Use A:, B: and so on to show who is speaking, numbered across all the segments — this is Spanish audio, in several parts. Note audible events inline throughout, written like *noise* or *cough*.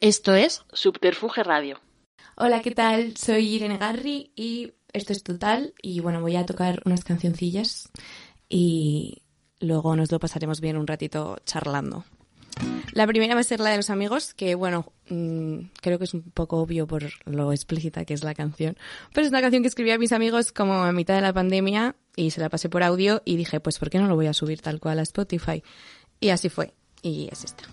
A: Esto es Subterfuge Radio.
B: Hola, ¿qué tal? Soy Irene Garri y esto es Total y bueno, voy a tocar unas cancioncillas y luego nos lo pasaremos bien un ratito charlando. La primera va a ser la de los amigos, que bueno, mm, creo que es un poco obvio por lo explícita que es la canción, pero es una canción que escribí a mis amigos como a mitad de la pandemia y se la pasé por audio y dije, pues ¿por qué no lo voy a subir tal cual a Spotify? Y así fue, y es esta.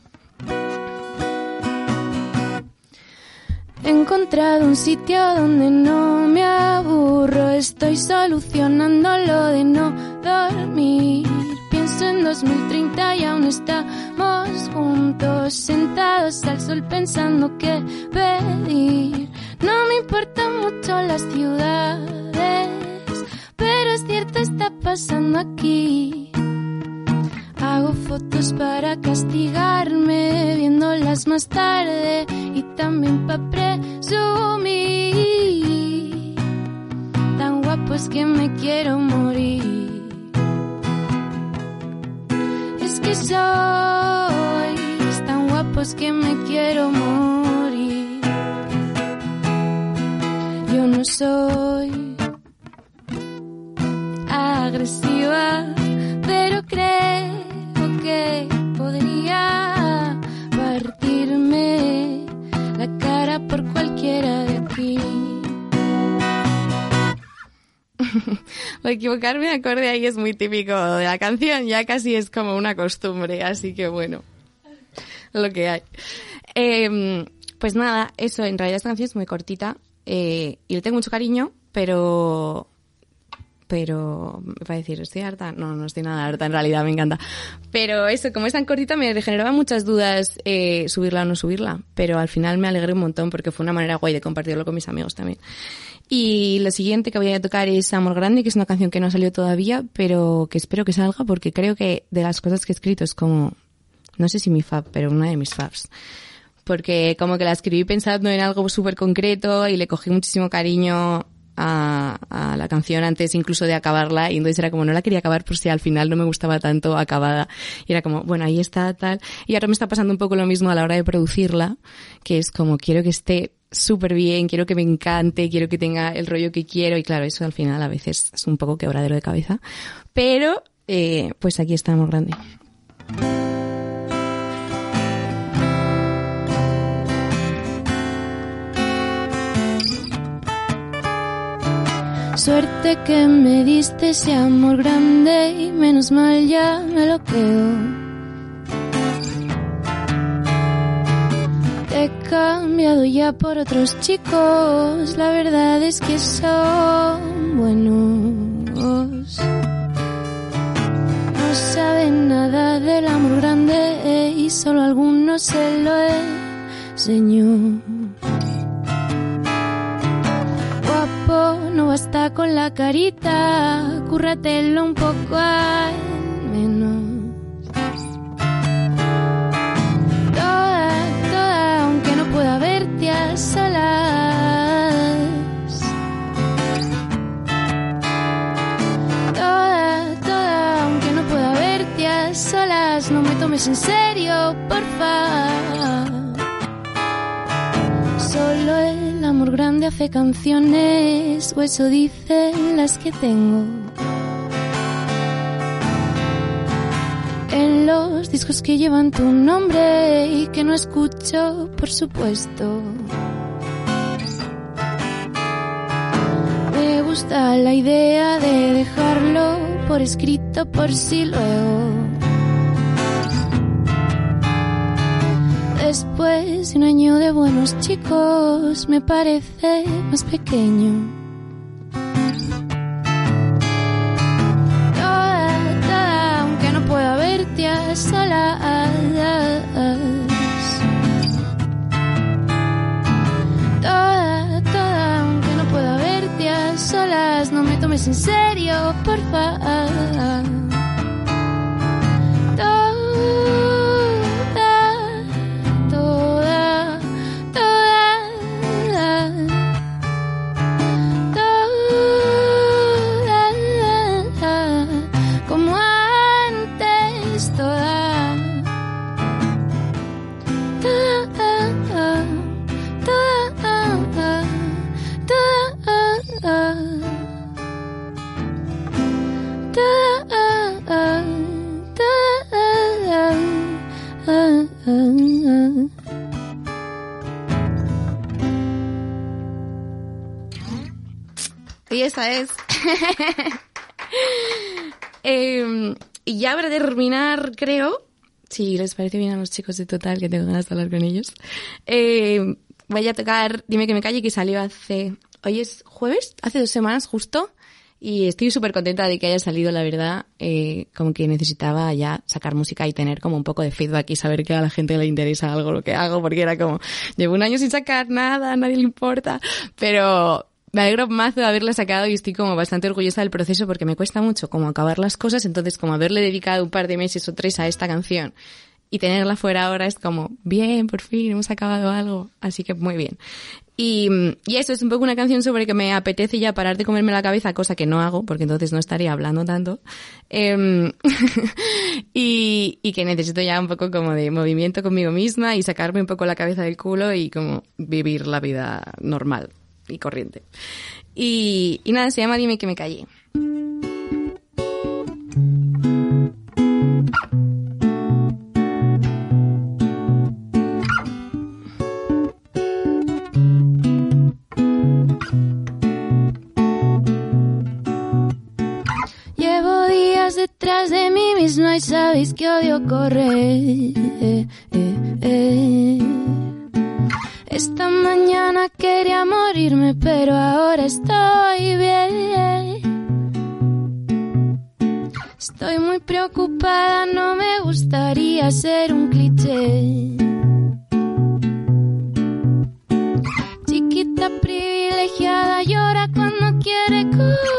B: He encontrado un sitio donde no me aburro, estoy solucionando lo de no dormir. Pienso en 2030 y aún estamos juntos, sentados al sol pensando qué pedir. No me importan mucho las ciudades, pero es cierto está pasando aquí. Hago fotos para castigarme, viéndolas más tarde y también para presumir. Tan guapo es que me quiero morir. Es que soy tan guapo es que me quiero morir. Yo no soy agresiva, la cara por cualquiera de aquí. *laughs* o equivocarme de acorde ahí es muy típico de la canción, ya casi es como una costumbre, así que bueno, lo que hay. Em, pues nada, eso, en realidad esta canción es muy cortita eh, y le tengo mucho cariño, pero pero me va a decir, ¿estoy harta? No, no estoy nada harta, en realidad me encanta. Pero eso, como es tan cortita, me generaba muchas dudas eh, subirla o no subirla, pero al final me alegré un montón porque fue una manera guay de compartirlo con mis amigos también. Y lo siguiente que voy a tocar es Amor Grande, que es una canción que no salió todavía, pero que espero que salga porque creo que de las cosas que he escrito es como, no sé si mi fab, pero una de mis fabs. Porque como que la escribí pensando en algo súper concreto y le cogí muchísimo cariño a, la canción antes incluso de acabarla y entonces era como no la quería acabar por si al final no me gustaba tanto acabada. Y era como bueno ahí está tal. Y ahora me está pasando un poco lo mismo a la hora de producirla que es como quiero que esté súper bien, quiero que me encante, quiero que tenga el rollo que quiero. Y claro, eso al final a veces es un poco quebradero de cabeza, pero eh, pues aquí estamos grande. Suerte que me diste ese amor grande y menos mal ya me lo quedo. Te he cambiado ya por otros chicos, la verdad es que son buenos. No saben nada del amor grande y solo algunos se lo enseñó. No basta con la carita, cúrratelo un poco al menos. Toda, toda, aunque no pueda verte a solas. Toda, toda, aunque no pueda verte a solas, no me tomes en serio, por favor. Solo el amor grande hace canciones, o eso dicen las que tengo. En los discos que llevan tu nombre y que no escucho, por supuesto. Me gusta la idea de dejarlo por escrito por si luego Después de un año de buenos chicos, me parece más pequeño. Toda, toda, aunque no pueda verte a solas. Toda, toda, aunque no pueda verte a solas, no me tomes en serio, por favor. *laughs*
C: Em, y ya para terminar, creo, si les parece bien a los chicos de Total, que tengo ganas de hablar con ellos, eh, voy a tocar Dime que me calle, que salió hace... Hoy es jueves, hace dos semanas justo, y estoy súper contenta de que haya salido, la verdad, eh, como que necesitaba ya sacar música y tener como un poco de feedback y saber que a la gente le interesa algo lo que hago, porque era como, llevo un año sin sacar nada, a nadie le importa, pero me alegro más de haberla sacado y estoy como bastante orgullosa del proceso porque me cuesta mucho como acabar las cosas, entonces como haberle dedicado un par de meses o tres a esta canción y tenerla fuera ahora es como, bien, por fin, hemos acabado algo, así que muy bien. Y, y eso es un poco una canción sobre que me apetece ya parar de comerme la cabeza, cosa que no hago, porque entonces no estaría hablando tanto. Em, *laughs* y, y que necesito ya un poco como de movimiento conmigo misma y sacarme un poco la cabeza del culo y como vivir la vida normal y corriente. Y, y nada, se llama Dime que me callé.
B: Detrás de mí misma y sabéis que odio correr. Esta mañana quería morirme, pero ahora estoy bien. Estoy muy preocupada, no me gustaría ser un cliché. Chiquita privilegiada llora cuando quiere comer.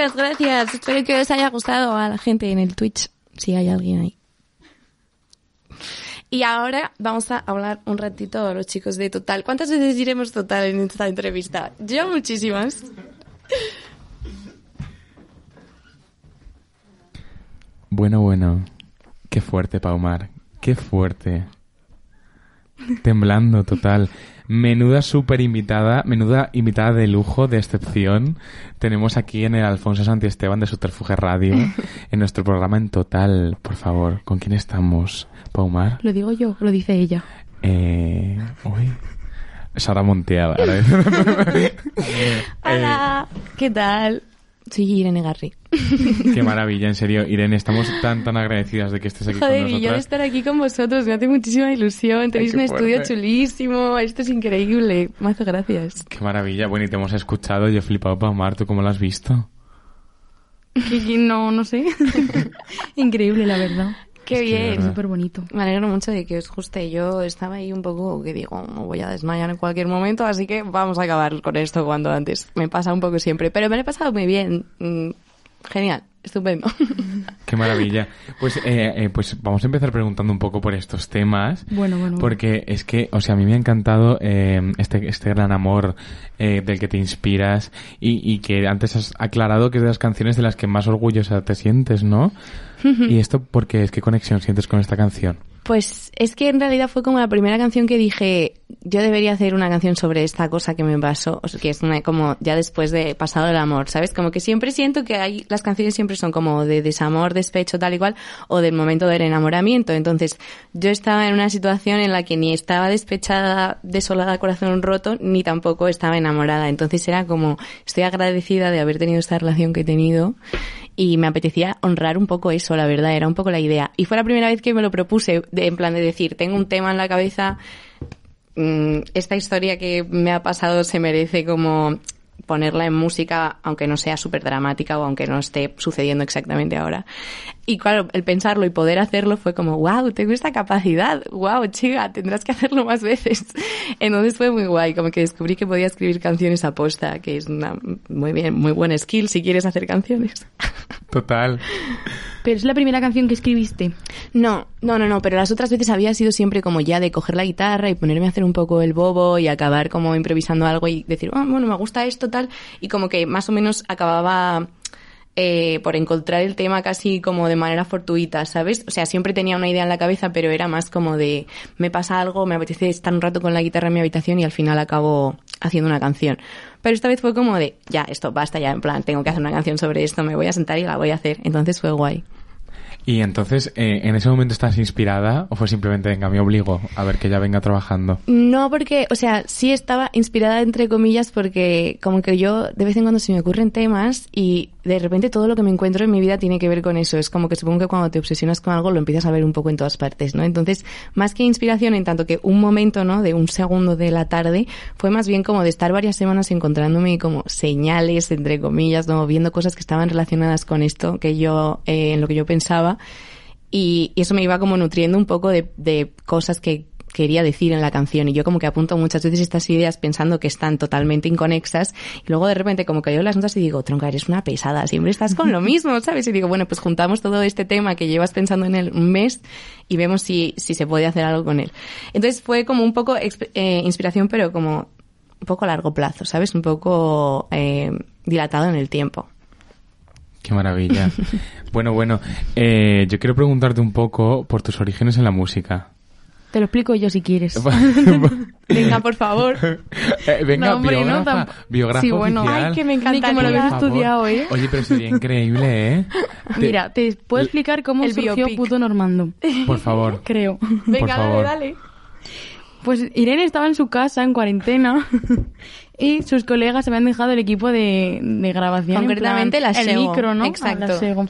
C: Muchísimas gracias. Espero que os haya gustado a la gente en el Twitch, si hay alguien ahí. Y ahora vamos a hablar un ratito a los chicos de Total. ¿Cuántas veces diremos Total en esta entrevista? Yo muchísimas.
D: Bueno, bueno. Qué fuerte, Paumar. Qué fuerte. Temblando total. Menuda super invitada, menuda invitada de lujo, de excepción. Tenemos aquí en el Alfonso Santi Esteban de Subterfuge Radio, *laughs* en nuestro programa en total. Por favor, ¿con quién estamos? Paumar.
E: Lo digo yo, lo dice ella.
D: Eh, uy. Sara Monteada. *laughs*
C: Hola, ¿qué tal? Soy Irene Garri. *laughs*
D: Qué maravilla, en serio. Irene, estamos tan, tan agradecidas de que estés aquí
C: Joder,
D: con
C: y yo de
D: nosotras.
C: estar aquí con vosotros, me hace muchísima ilusión. Tenéis
D: qué
C: un estudio
D: fuerte.
C: chulísimo, esto es increíble. Muchas gracias.
D: Qué maravilla. Bueno, y te hemos escuchado. Yo he flipado, Paumar. ¿Tú cómo lo has visto?
E: No, no sé. *laughs* *laughs* Increíble, la verdad.
C: Qué
D: Es
C: bien.
E: Súper bonito.
C: Me alegro mucho de que os guste. Yo estaba ahí un poco que digo, me voy a desmayar en cualquier momento, así que vamos a acabar con esto cuando antes. Me pasa un poco siempre, pero me lo he pasado muy bien. Mm, Genial, estupendo. *laughs*
D: Qué maravilla. Pues, eh, eh, pues vamos a empezar preguntando un poco por estos temas.
E: Bueno, bueno.
D: Porque es que, o sea, a mí me ha encantado eh, este, este gran amor eh, del que te inspiras y, y que antes has aclarado que es de las canciones de las que más orgullosa te sientes, ¿no? Y esto porque es qué conexión sientes con esta canción.
C: Pues es que en realidad fue como la primera canción que dije, yo debería hacer una canción sobre esta cosa que me pasó, o sea, que es una, como ya después de pasado el amor, ¿sabes? Como que siempre siento que hay, las canciones siempre son como de desamor, despecho, tal y cual, o del momento del enamoramiento. Entonces, yo estaba en una situación en la que ni estaba despechada, desolada, corazón roto, ni tampoco estaba enamorada. Entonces era como, estoy agradecida de haber tenido esta relación que he tenido y me apetecía honrar un poco eso, la verdad, era un poco la idea. Y fue la primera vez que me lo propuse, en plan de decir, tengo un tema en la cabeza, mm, esta historia que me ha pasado se merece como ponerla en música, aunque no sea súper dramática o aunque no esté sucediendo exactamente ahora. Y claro, el pensarlo y poder hacerlo fue como, wow, tengo esta capacidad, wow, chica, tendrás que hacerlo más veces. *laughs* Entonces fue muy guay, como que descubrí que podía escribir canciones a posta, que es una muy bien, muy buena skill si quieres hacer canciones. *laughs*
D: Total.
E: Pero es la primera canción que escribiste.
C: No, no, no, no, pero las otras veces había sido siempre como ya de coger la guitarra y ponerme a hacer un poco el bobo y acabar como improvisando algo y decir, "Ah, bueno, me gusta esto, tal, y como que más o menos acababa eh, por encontrar el tema casi como de manera fortuita, ¿sabes? O sea, siempre tenía una idea en la cabeza, pero era más como de, me pasa algo, me apetece estar un rato con la guitarra en mi habitación y al final acabo haciendo una canción. Pero esta vez fue como de, ya, esto basta ya, en plan, tengo que hacer una canción sobre esto, me voy a sentar y la voy a hacer. Entonces fue guay.
D: Y entonces, eh, ¿en ese momento estás inspirada o fue simplemente, venga, me obligo a ver que ya venga trabajando?
C: No, porque, o sea, sí estaba inspirada entre comillas porque como que yo de vez en cuando se me ocurren temas y de repente todo lo que me encuentro en mi vida tiene que ver con eso. Es como que supongo que cuando te obsesionas con algo lo empiezas a ver un poco en todas partes, ¿no? Entonces, más que inspiración en tanto que un momento, ¿no? De un segundo de la tarde, fue más bien como de estar varias semanas encontrándome como señales, entre comillas, ¿no? Viendo cosas que estaban relacionadas con esto que yo, eh, en lo que yo pensaba. Y, y eso me iba como nutriendo un poco de, de cosas que quería decir en la canción y yo como que apunto muchas veces estas ideas pensando que están totalmente inconexas y luego de repente como que yo las notas y digo, tronca, eres una pesada, siempre estás con lo *laughs* mismo, ¿sabes? Y digo, bueno, pues juntamos todo este tema que llevas pensando en él un mes y vemos si, si se puede hacer algo con él. Entonces fue como un poco eh, inspiración pero como un poco a largo plazo, ¿sabes? Un poco eh, dilatado en el tiempo.
D: Qué maravilla. *laughs* bueno, bueno, eh, yo quiero preguntarte un poco por tus orígenes en la música.
E: Te lo explico yo si quieres. *laughs* *laughs*
C: Venga, por favor.
D: Eh, venga,
E: No, hombre,
D: biógrafa,
E: tamp-
D: biógrafa
E: Sí, bueno.
D: oficial.
C: Ay, que me
E: Ni que me lo
D: Por
E: estudiado, ¿eh?
D: Oye, pero sería increíble, ¿eh?
E: Mira, te puedo explicar cómo
C: el
E: surgió
C: biopic.
E: Puto Normando.
D: Por favor.
E: Creo.
C: Venga, dale,
D: favor.
C: dale.
E: Pues Irene estaba en su casa en cuarentena y sus colegas habían dejado el equipo de, de grabación. en
C: Concretamente
E: plan,
C: la
E: El
C: Sego.
E: micro, ¿no?
C: Exacto.
E: La Sego.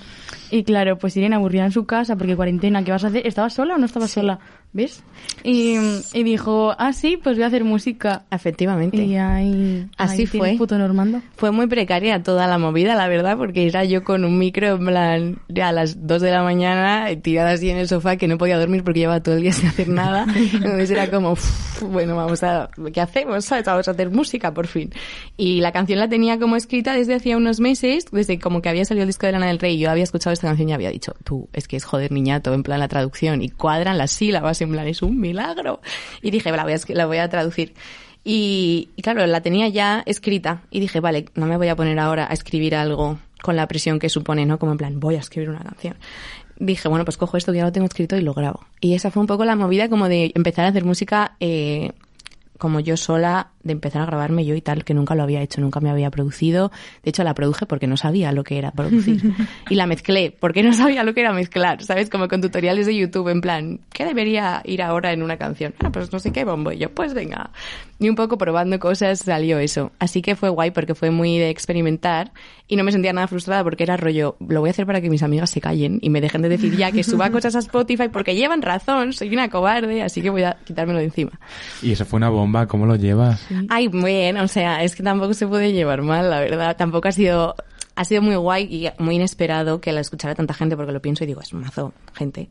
E: Y claro, pues Irene aburrida en su casa porque cuarentena, ¿qué vas a hacer? ¿Estabas sola o no estabas sola? ¿Ves? Y, y dijo, ah, sí, pues voy a hacer música.
C: Efectivamente.
E: Y ahí,
C: Así
E: ahí
C: fue.
E: Puto Normando.
C: Fue muy precaria toda la movida, la verdad, porque era yo con un micro en plan ya a las 2 de la mañana tirada así en el sofá que no podía dormir porque llevaba todo el día sin hacer nada. *laughs* Entonces era como, "Uf, bueno, vamos a, ¿qué hacemos? ¿Sabes? Vamos a hacer música por fin. Y la canción la tenía como escrita desde hacía unos meses, desde como que había salido el disco de Lana del Rey y yo había escuchado esta canción y había dicho, tú, es que es joder niñato, en plan la traducción y cuadran las sílabas, en plan es un milagro. Y dije, la voy a, la voy a traducir. Y, y claro, la tenía ya escrita y dije, vale, no me voy a poner ahora a escribir algo con la presión que supone, ¿no? Como en plan, voy a escribir una canción. Dije, bueno, pues cojo esto que ya lo tengo escrito y lo grabo. Y esa fue un poco la movida como de empezar a hacer música eh, como yo sola de empezar a grabarme yo y tal, que nunca lo había hecho, nunca me había producido. De hecho, la produje porque no sabía lo que era producir. *laughs* y la mezclé porque no sabía lo que era mezclar, ¿sabes? Como con tutoriales de YouTube, en plan, ¿qué debería ir ahora en una canción? Ah, pues no sé qué bombo. Y yo, pues venga. Y un poco probando cosas salió eso. Así que fue guay porque fue muy de experimentar y no me sentía nada frustrada porque era rollo, lo voy a hacer para que mis amigas se callen y me dejen de decir ya que suba cosas a Spotify porque llevan razón, soy una cobarde, así que voy a quitármelo de encima.
D: Y eso fue una bomba, ¿cómo lo llevas?
C: Ay, bien, o sea, es que tampoco se puede llevar mal, la verdad. Tampoco ha sido, ha sido muy guay y muy inesperado que la escuchara tanta gente porque lo pienso y digo, es un mazo gente.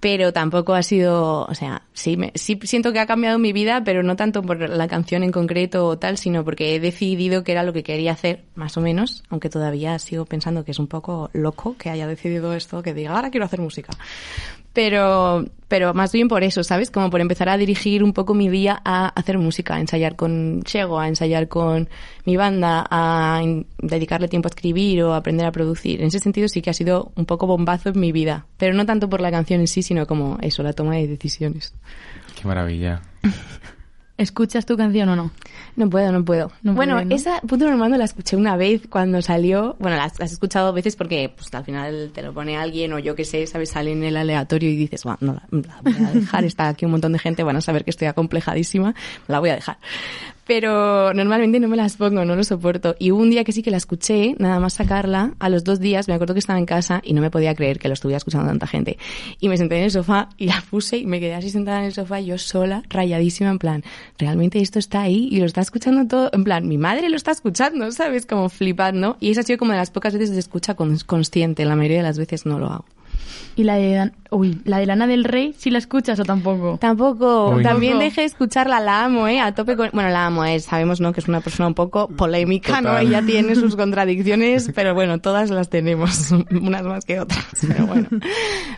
C: Pero tampoco ha sido, o sea, sí, me, sí siento que ha cambiado mi vida, pero no tanto por la canción en concreto o tal, sino porque he decidido que era lo que quería hacer, más o menos, aunque todavía sigo pensando que es un poco loco que haya decidido esto, que diga, ahora quiero hacer música pero, pero más bien por eso, ¿sabes? Como por empezar a dirigir un poco mi día a hacer música, a ensayar con Chego, a ensayar con mi banda, a dedicarle tiempo a escribir o a aprender a producir. En ese sentido sí que ha sido un poco bombazo en mi vida, pero no tanto por la canción en sí, sino como eso, la toma de decisiones.
D: Qué maravilla. *laughs*
E: ¿Escuchas tu canción o no?
C: No puedo, no puedo.
E: No
C: bueno,
E: puede, ¿no?
C: esa Punto Normando la escuché una vez cuando salió. Bueno, la, has escuchado veces porque pues, al final te lo pone alguien o yo que sé, ¿sabes? Sale en el aleatorio y dices, bueno, no, la, voy a dejar. Está aquí un montón de gente, van a saber que estoy acomplejadísima. La voy a dejar. Pero normalmente no me las pongo, no lo soporto. Y hubo un día que sí que la escuché, nada más sacarla, a los dos días me acuerdo que estaba en casa y no me podía creer que lo estuviera escuchando tanta gente. Y me senté en el sofá y la puse y me quedé así sentada en el sofá yo sola, rayadísima, en plan, realmente esto está ahí y lo está escuchando todo, en plan, mi madre lo está escuchando, ¿sabes? Como flipando. Y esa ha sido como de las pocas veces de escucha con- consciente, la mayoría de las veces no lo hago.
E: ¿Y la de, Dan- uy, la de Lana del Rey, si la escuchas o tampoco?
C: Tampoco,
D: Uy.
C: también dejé de escucharla, la amo, ¿eh? A tope con... Bueno, la amo, ¿eh? Sabemos, ¿no? Que es una persona un poco polémica, ¿no? Ella tiene sus *laughs* contradicciones, pero bueno, todas las tenemos, *laughs* unas más que otras, pero bueno.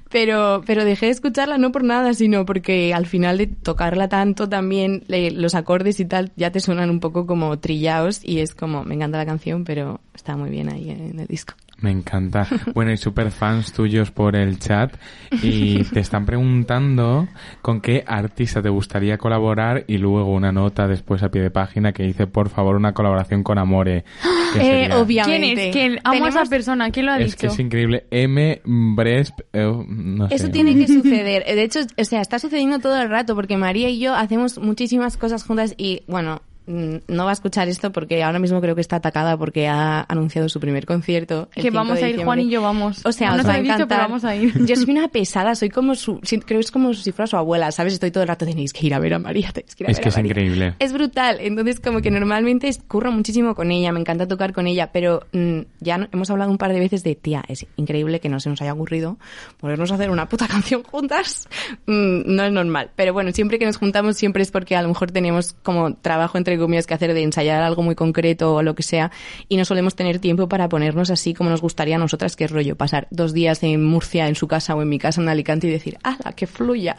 C: Pero, pero dejé de escucharla no por nada, sino porque al final de tocarla tanto también, le- los acordes y tal, ya te suenan un poco como trillados y es como, me encanta la canción, pero está muy bien ahí en el disco.
D: Me encanta. Bueno, y super fans tuyos por el chat y te están preguntando con qué artista te gustaría colaborar y luego una nota después a pie de página que dice, por favor, una colaboración con Amore. que
C: Eh,
D: sería-
C: obviamente.
E: ¿Quién es? ¿Quién? Amo a esa persona. ¿Quién lo ha
D: Es
E: dicho?
D: que es increíble. M. Bresp, eh, no sé.
C: Eso tiene que suceder. De hecho, o sea, está sucediendo todo el rato porque María y yo hacemos muchísimas cosas juntas y, bueno, no va a escuchar esto porque ahora mismo creo que está atacada porque ha anunciado su primer concierto. el
E: Que
C: 5
E: vamos
C: de
E: a ir, Juan y yo vamos.
C: O sea,
E: No
C: os
E: nos
C: va a
E: ha dicho,
C: encantar.
E: pero vamos a ir.
C: Yo soy una *laughs* pesada, soy como su, creo que es como si fuera su abuela, ¿sabes? Estoy todo el rato, tenéis que ir a ver a María, tenéis que ir a
D: Es
C: ver
D: que
C: a
D: es
C: María".
D: increíble.
C: Es brutal, entonces como que normalmente curro muchísimo con ella, me encanta tocar con ella, pero mm, ya no- hemos hablado un par de veces de, tía, es increíble que no se nos haya ocurrido ponernos a hacer una puta *laughs* canción juntas, Mm, no es normal, pero bueno, siempre que nos juntamos siempre es porque a lo mejor tenemos como trabajo entre comillas que hacer de ensayar algo muy concreto o lo que sea y no solemos tener tiempo para ponernos así como nos gustaría a nosotras, que es rollo pasar dos días en Murcia, en su casa o en mi casa en Alicante y decir, ¡ala, que fluya!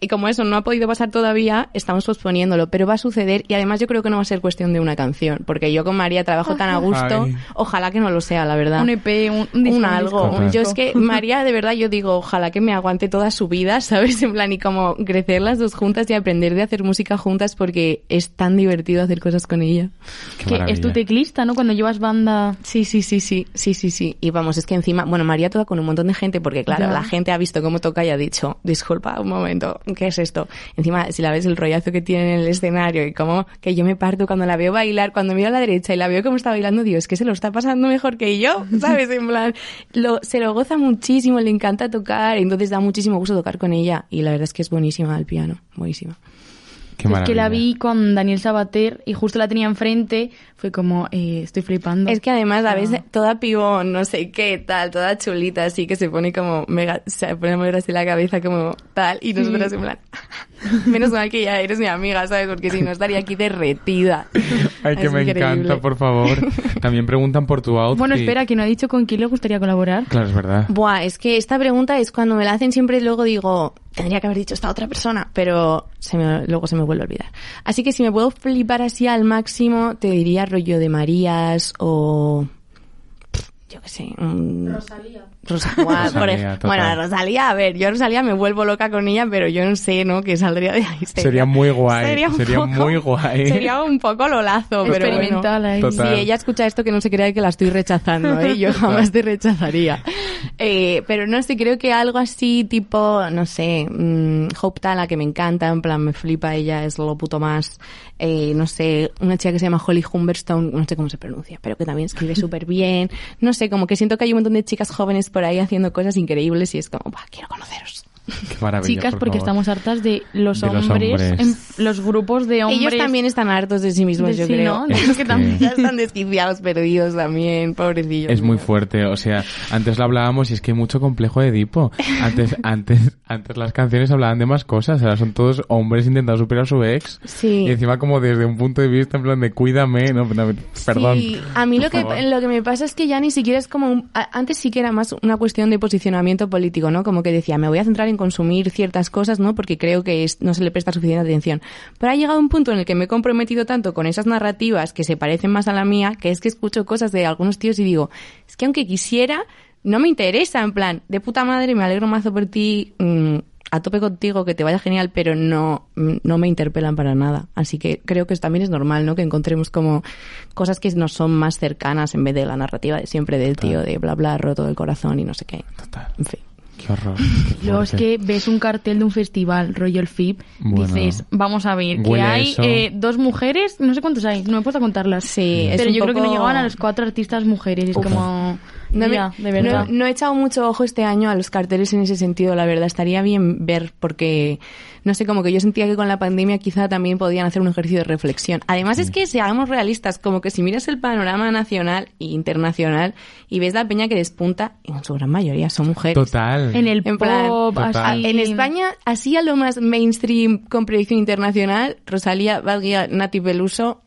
C: Y como eso no ha podido pasar todavía, estamos posponiéndolo, pero va a suceder y además yo creo que no va a ser cuestión de una canción, porque yo con María trabajo tan a gusto,
D: Ay.
C: ojalá que no lo sea, la verdad.
E: Un EP, un, un disco,
C: Un
E: un
C: algo.
E: disco,
C: Yo es que *laughs* María, de verdad, yo digo, ojalá que me aguante toda su vida, *laughs* ¿sabes? En plan, y como crecer las dos juntas y aprender de hacer música juntas porque es tan divertido hacer cosas con ella.
D: Qué
E: Que es tu teclista, ¿no? Cuando llevas banda...
C: Sí, sí, sí, sí, sí, sí, sí. Y vamos, es que encima, bueno, María toca con un montón de gente porque, claro,
E: Ya.
C: la gente ha visto cómo toca y ha dicho, disculpa, un momento, ¿qué es esto? Encima, si la ves el rollazo que tiene en el escenario y como que yo me parto cuando la veo bailar, cuando miro a la derecha y la veo cómo está bailando, digo, es que se lo está pasando mejor que yo, *laughs* ¿sabes? En plan, lo, se lo goza muchísimo, le encanta tocar, entonces da muchísimo gusto tocar con ella y la verdad es que es buenísima al piano, buenísima.
D: Qué
E: es que la vi con Daniel Sabater y justo la tenía enfrente. Fue como, eh, estoy flipando.
C: Es que además a
E: Ah.
C: veces toda pibón, no sé qué, tal, toda chulita, así que se pone como mega, se pone a mover así la cabeza como tal, y nosotras en plan, *laughs* menos mal que ya eres mi amiga, ¿sabes? Porque si no estaría aquí derretida. *laughs*
D: Ay, que
C: Es
D: me
C: increíble.
D: encanta, por favor. *laughs* También preguntan por tu outfit.
E: Bueno, espera, que no ha dicho con quién le gustaría colaborar.
D: Claro, es verdad.
C: Buah, es que esta pregunta es cuando me la hacen siempre luego digo, tendría que haber dicho esta otra persona, pero se me, luego se me vuelve a olvidar. Así que si me puedo flipar así al máximo, te diría rollo de Marías o... yo qué sé, un...
E: Rosalía.
C: Por
D: Rosalía,
C: bueno, Rosalía, a ver, yo a Rosalía me vuelvo loca con ella, pero yo no sé, ¿no? Que saldría de ahí.
D: Sería muy guay,
C: Sería, un
D: sería
C: poco-
D: muy guay.
C: Sería un poco lolazo, pero bueno.
E: Experimental ahí.
D: Total.
C: Si ella escucha esto, que no se crea que la estoy rechazando, ¿eh? Yo jamás te rechazaría. Eh, pero no sé, creo que algo así, tipo, no sé, mm, Hope Tala, que me encanta, en plan, me flipa, ella es lo puto más. Eh, no sé, una chica que se llama Holly Humberstone, no sé cómo se pronuncia, pero que también escribe *laughs* súper bien. No sé, como que siento que hay un montón de chicas jóvenes por ahí haciendo cosas increíbles y es como, "Buah, quiero conoceros.
D: Qué maravilla,
E: Chicas,
D: por
E: porque
D: favor.
E: estamos hartas de los
D: De los
E: hombres,
D: hombres.
E: en los grupos de hombres.
C: Ellos también están hartos de sí mismos,
E: de
C: yo
E: sí,
C: creo.
E: ¿no? De *laughs*
D: Es
E: que
D: que-
E: también-
C: Ya están desquiciados, perdidos también, pobrecillos.
D: Es muy fuerte, o sea, antes lo hablábamos y es que hay mucho complejo de Edipo. Antes, *laughs* antes, antes las canciones hablaban de más cosas, ahora son todos hombres intentando superar a su ex.
C: Sí.
D: Y encima como desde un punto de vista en plan de cuídame, no, perdón.
C: Sí, a mí lo que,
D: favor.
C: lo que me pasa es que ya ni siquiera es como... un- antes sí que era más una cuestión de posicionamiento político, ¿no? Como que decía, me voy a centrar en consumir ciertas cosas, ¿no? Porque creo que es- no se le presta suficiente atención. Pero ha llegado un punto en el que me he comprometido tanto con esas narrativas que se parecen más a la mía, que es que escucho cosas de algunos tíos y digo, es que aunque quisiera, no me interesa, en plan, de puta madre, me alegro mazo por ti, mm, a tope contigo, que te vaya genial, pero no, mm, no me interpelan para nada. Así que creo que también es normal, ¿no? Que encontremos como cosas que nos son más cercanas en vez de la narrativa de siempre del tío de bla bla roto del corazón y no sé qué.
D: Total.
C: En fin.
D: Qué horror. qué *laughs*
E: Luego es que ves un cartel de un festival, rollo el FIP,
D: Bueno.
E: dices, vamos a ver, que
D: a
E: hay eh, dos mujeres, no sé cuántos hay, no me puedo contarlas.
C: Sí, es
E: pero
C: un
E: yo creo que no llegaban a los cuatro artistas mujeres, y es
D: Uf.
E: como,
C: No, me-
E: mira, de verdad.
C: no- no he echado mucho ojo este año a los carteles en ese sentido, la verdad. Estaría bien ver, porque, no sé, como que yo sentía que con la pandemia quizá también podían hacer un ejercicio de reflexión. Además es que, seamos realistas, como que si miras el panorama nacional e internacional y ves la peña que despunta, en su gran mayoría son mujeres.
D: Total.
E: en el
C: En plan,
E: pop, así...
C: En España, así a lo más mainstream con proyección internacional, Rosalía, Valguía, Nati Peluso,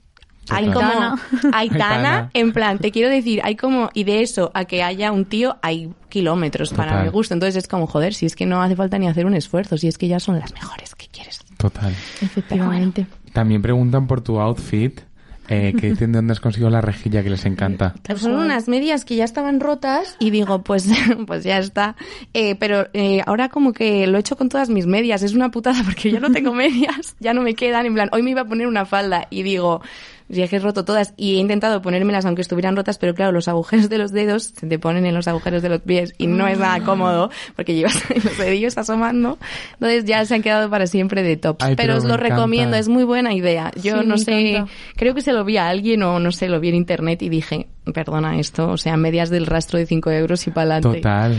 C: hay como
E: Aitana. *laughs*
C: En plan, te quiero decir, hay como y de eso a que haya un tío hay kilómetros para
D: Total.
C: mi gusto, entonces es como joder, si es que no hace falta ni hacer un esfuerzo, si es que ya son las mejores, ¿qué quieres?
D: Total.
E: Efectivamente.
D: También preguntan por tu outfit, eh, que dicen de dónde has conseguido la rejilla que les encanta. *laughs*
C: Son unas medias que ya estaban rotas y digo, pues, *laughs* pues ya está. Eh, pero eh, ahora como que lo he hecho con todas mis medias. Es una putada porque ya no tengo medias, ya no me quedan. En plan, hoy me iba a poner una falda y digo, ya que he roto todas y he intentado ponérmelas aunque estuvieran rotas, pero claro, los agujeros de los dedos se te ponen en los agujeros de los pies y no es nada cómodo porque llevas *laughs* los dedillos asomando. Entonces ya se han quedado para siempre de tops.
D: Ay,
C: pero,
D: pero
C: os lo
D: encanta.
C: recomiendo, es muy buena idea. Yo
E: Sí,
C: no sé,
E: encanta.
C: creo que se lo vi a alguien o no sé, lo vi en internet y dije, perdona esto, o sea, medias del rastro de 5 euros y para adelante.
D: Total.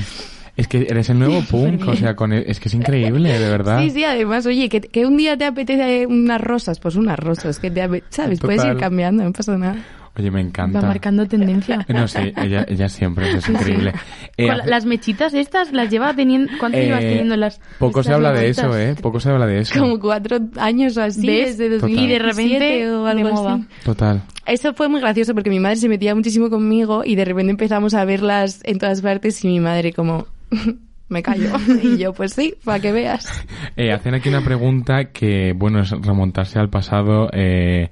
D: Es que eres el nuevo *laughs* punk, o sea, con el- es que es increíble, de verdad.
C: Sí, sí, además, oye, que, que un día te apetece unas rosas, pues unas rosas, que te ape- ¿sabes? Puedes ir cambiando, no pasa nada.
D: Oye, me
E: Va
D: encanta.
E: marcando tendencia. *laughs*
D: No sé, ella, ella siempre, eso es increíble. Eh, hace-
E: las mechitas estas las lleva teniendo... ¿Cuánto
D: eh,
E: llevas teniendo las...?
D: Poco se habla de eso, ¿eh? Poco se habla de eso.
C: Como cuatro años o así,
E: ¿Ves?
C: desde
D: Total.
C: 2017
E: Y de repente,
C: o algo
E: de moda.
C: así.
D: Total.
C: Eso fue muy gracioso porque mi madre se metía muchísimo conmigo y de repente empezamos a verlas en todas partes y mi madre como... *laughs* Me callo. Y yo, pues sí, para que veas. *laughs*
D: Eh, hacen aquí una pregunta que, bueno, es remontarse al pasado, eh,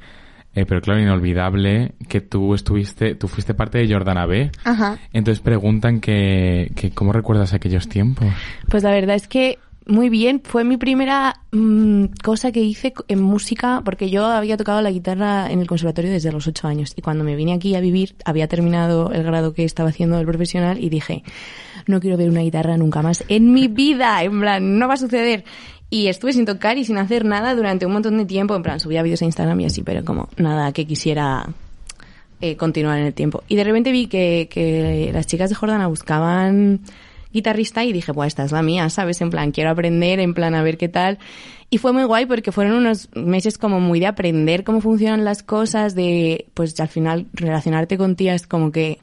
D: eh, pero claro, inolvidable, que tú estuviste, tú fuiste parte de Jordana B.
C: Ajá.
D: Entonces preguntan que, que cómo recuerdas aquellos tiempos.
C: Pues la verdad es que muy bien. Fue mi primera mm, cosa que hice en música, porque yo había tocado la guitarra en el conservatorio desde los ocho años. Y cuando me vine aquí a vivir, había terminado el grado que estaba haciendo el profesional y dije, no quiero ver una guitarra nunca más en mi vida. En plan, no va a suceder. Y estuve sin tocar y sin hacer nada durante un montón de tiempo. En plan, subía vídeos a Instagram y así, pero como nada que quisiera eh, continuar en el tiempo. Y de repente vi que, que las chicas de Jordana buscaban guitarrista y dije, pues esta es la mía, ¿sabes? En plan, quiero aprender, en plan, a ver qué tal. Y fue muy guay porque fueron unos meses como muy de aprender cómo funcionan las cosas, de, pues al final relacionarte con tías como que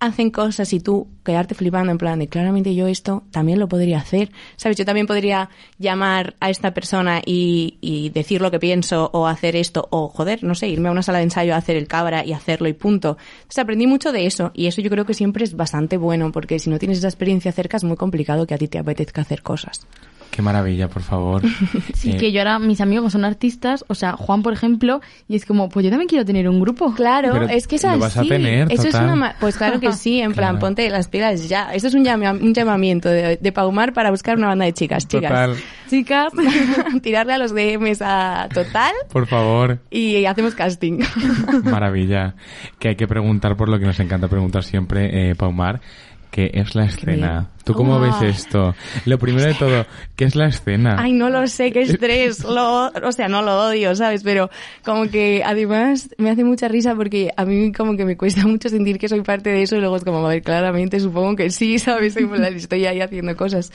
C: hacen cosas y tú quedarte flipando en plan de claramente yo esto también lo podría hacer. ¿Sabes? Yo también podría llamar a esta persona y, y decir lo que pienso o hacer esto o joder, no sé, irme a una sala de ensayo a hacer el cabra y hacerlo y punto. Entonces aprendí mucho de eso y eso yo creo que siempre es bastante bueno porque si no tienes esa experiencia cerca es muy complicado que a ti te apetezca hacer cosas.
D: Qué maravilla, por favor. *laughs*
E: Sí,
D: Eh,
E: que yo ahora, mis amigos son artistas, o sea, Juan, por ejemplo, y es como, pues yo también quiero tener un grupo.
C: Claro,
D: Pero
C: es que es
D: lo
C: así.
D: vas a tener,
C: Eso es una ma- pues claro que sí, en plan,
D: Claro.
C: ponte las pilas ya. Eso es un, llama- un llamamiento de, de Paumar para buscar una banda de chicas, chicas.
D: Total.
C: Chicas, *laughs* tirarle a los DMs a Total
D: Por favor.
C: y hacemos casting.
D: Maravilla. Que hay que preguntar por lo que nos encanta preguntar siempre, eh, Paumar, ¿qué es la escena? ¿Tú cómo
C: Guau.
D: ves esto? Lo primero de todo, ¿qué es la escena?
C: Ay, no lo sé, qué *laughs* estrés. Lo, o sea, no lo odio, ¿sabes? Pero como que además me hace mucha risa porque a mí como que me cuesta mucho sentir que soy parte de eso y luego es como, a ver, claramente supongo que sí, *laughs* ¿sabes? Estoy ahí haciendo cosas.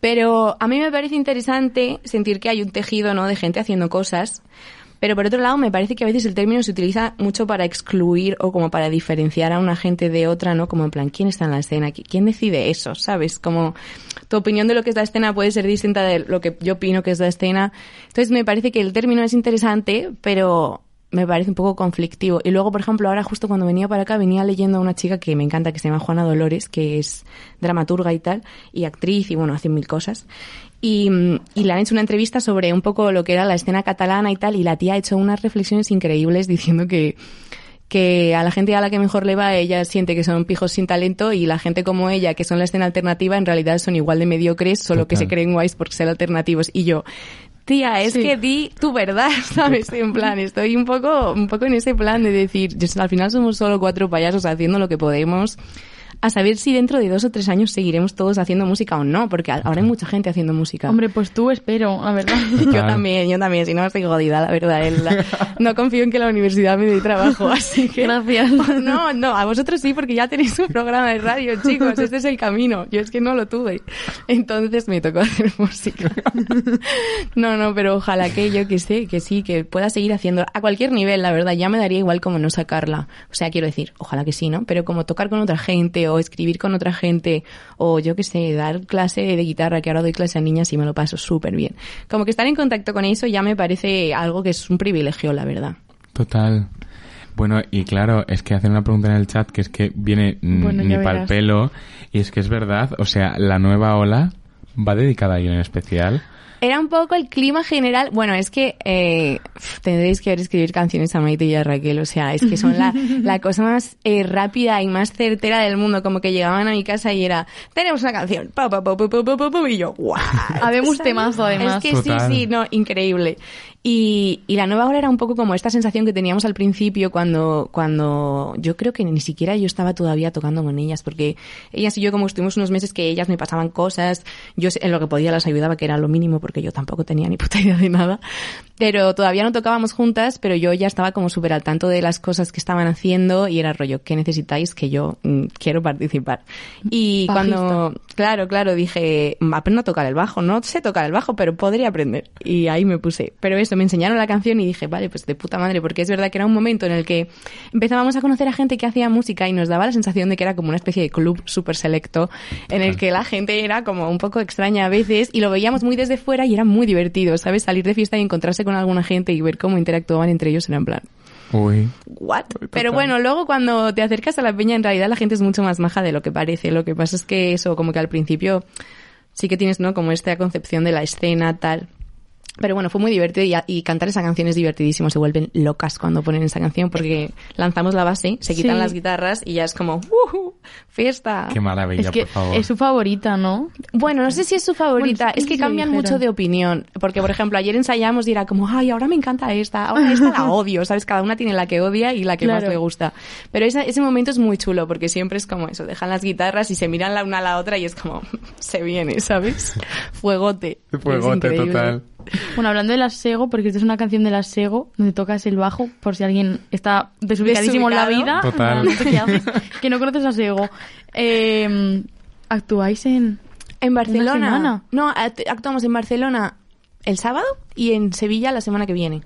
C: Pero a mí me parece interesante sentir que hay un tejido, ¿no? De gente haciendo cosas. Pero por otro lado, me parece que a veces el término se utiliza mucho para excluir o como para diferenciar a una gente de otra, ¿no? Como en plan, ¿quién está en la escena? ¿Qui- ¿Quién decide eso? ¿Sabes? Como tu opinión de lo que es la escena puede ser distinta de lo que yo opino que es la escena. Entonces me parece que el término es interesante, pero me parece un poco conflictivo. Y luego, por ejemplo, ahora justo cuando venía para acá, venía leyendo a una chica que me encanta, que se llama Juana Dolores, que es dramaturga y tal, y actriz, y bueno, hace mil cosas. Y, y le han hecho una entrevista sobre un poco lo que era la escena catalana y tal, y la tía ha hecho unas reflexiones increíbles *laughs* diciendo que que a la gente a la que mejor le va ella siente que son pijos sin talento y la gente como ella que son la escena alternativa en realidad son igual de mediocres solo que se creen guays por ser alternativos y yo tía es
E: Sí.
C: que di tu verdad *laughs* sabes en plan estoy un poco un poco en ese plan de decir al final somos solo cuatro payasos haciendo lo que podemos a saber si dentro de dos o tres años seguiremos todos haciendo música o no porque ahora hay mucha gente haciendo música
E: Hombre, pues tú espero, la verdad. *laughs*
C: yo también, yo también, si no estoy jodida, la verdad. la- no confío en que la universidad me dé trabajo, *laughs* así que...
E: Gracias. *laughs*
C: No, no, a vosotros sí, porque ya tenéis un programa de radio, chicos, este es el camino. Yo es que no lo tuve. Entonces me tocó hacer música. No, no, pero ojalá que yo que sé, que sí, que pueda seguir haciendo a cualquier nivel, la verdad, ya me daría igual como no sacarla. O sea, quiero decir, ojalá que sí, ¿no? Pero como tocar con otra gente o escribir con otra gente o yo que sé, dar clase de guitarra, que ahora doy clase a niñas y me lo paso súper bien. Como que estar en contacto con eso ya me parece algo que es un privilegio, la verdad.
D: Total. Bueno, y claro, es que hacen una pregunta en el chat que es que viene mm,
E: Bueno,
D: ni pa'l pelo, y es que es verdad, o sea, la nueva ola va dedicada a alguien en especial.
C: Era un poco el clima general. Bueno, es que eh, tendréis que ver escribir canciones a Maite y a Raquel. O sea, es que son la, *laughs* la cosa más eh, rápida y más certera del mundo. Como que llegaban a mi casa y era, tenemos una canción. Pa, pa, pa, pa, pa, pa, pa, pa, y yo, guau.
E: Habemos temazo, además.
C: Es que
D: Total.
C: sí, sí, no, increíble. Y, y la nueva hora era un poco como esta sensación que teníamos al principio cuando, cuando yo creo que ni siquiera yo estaba todavía tocando con ellas, porque ellas y yo como estuvimos unos meses que ellas me pasaban cosas, yo en lo que podía las ayudaba, que era lo mínimo, porque yo tampoco tenía ni puta *laughs* idea de nada, pero todavía no tocábamos juntas, pero yo ya estaba como súper al tanto de las cosas que estaban haciendo y era rollo, ¿qué necesitáis? Que yo mm, quiero participar. Y
E: Bajista.
C: cuando, claro, claro, dije, aprendo a tocar el bajo, no sé tocar el bajo, pero podría aprender. Y ahí me puse. Pero eso, me enseñaron la canción y dije, vale, pues de puta madre, porque es verdad que era un momento en el que empezábamos a conocer a gente que hacía música y nos daba la sensación de que era como una especie de club súper selecto, en el que la gente era como un poco extraña a veces y lo veíamos muy desde fuera y era muy divertido, ¿sabes? Salir de fiesta y encontrarse con alguna gente y ver cómo interactuaban entre ellos era en plan,
D: Uy,
C: ¿What? Pero bueno, luego cuando te acercas a la peña, en realidad la gente es mucho más maja de lo que parece. Lo que pasa es que eso, como que al principio sí que tienes, ¿no? Como esta concepción de la escena, tal. Pero bueno, fue muy divertido y, y cantar esa canción es divertidísimo. Se vuelven locas cuando ponen esa canción porque lanzamos la base, se quitan
E: Sí.
C: las guitarras y ya es como. ¡Fiesta!
D: qué maravilla,
E: es que
D: por favor.
E: es su favorita, ¿no?
C: Bueno, no sé si es su favorita,
E: Bueno,
C: es que cambian
E: dijeron.
C: mucho de opinión. Porque, por ejemplo, ayer ensayamos y era como, ay, ahora me encanta esta, ahora *laughs* esta la odio, ¿sabes? Cada una tiene la que odia y la que más le gusta. Pero esa- ese momento es muy chulo porque siempre es como eso, dejan las guitarras y se miran la una a la otra y es como, *laughs* se viene, ¿sabes? *laughs* Fuegote.
D: Fuegote total.
E: Bueno, hablando de la Sego, porque esta es una canción de la Sego, donde tocas el bajo, por si alguien está desubicadísimo en la vida.
C: Desubicado.
D: Total.
E: No sé qué haces, *laughs* que no conoces a Sego. Eh, actuáis en...
C: En
E: Una
C: Barcelona.
E: semana.
C: No, act- actuamos en Barcelona el sábado y en Sevilla la semana que viene.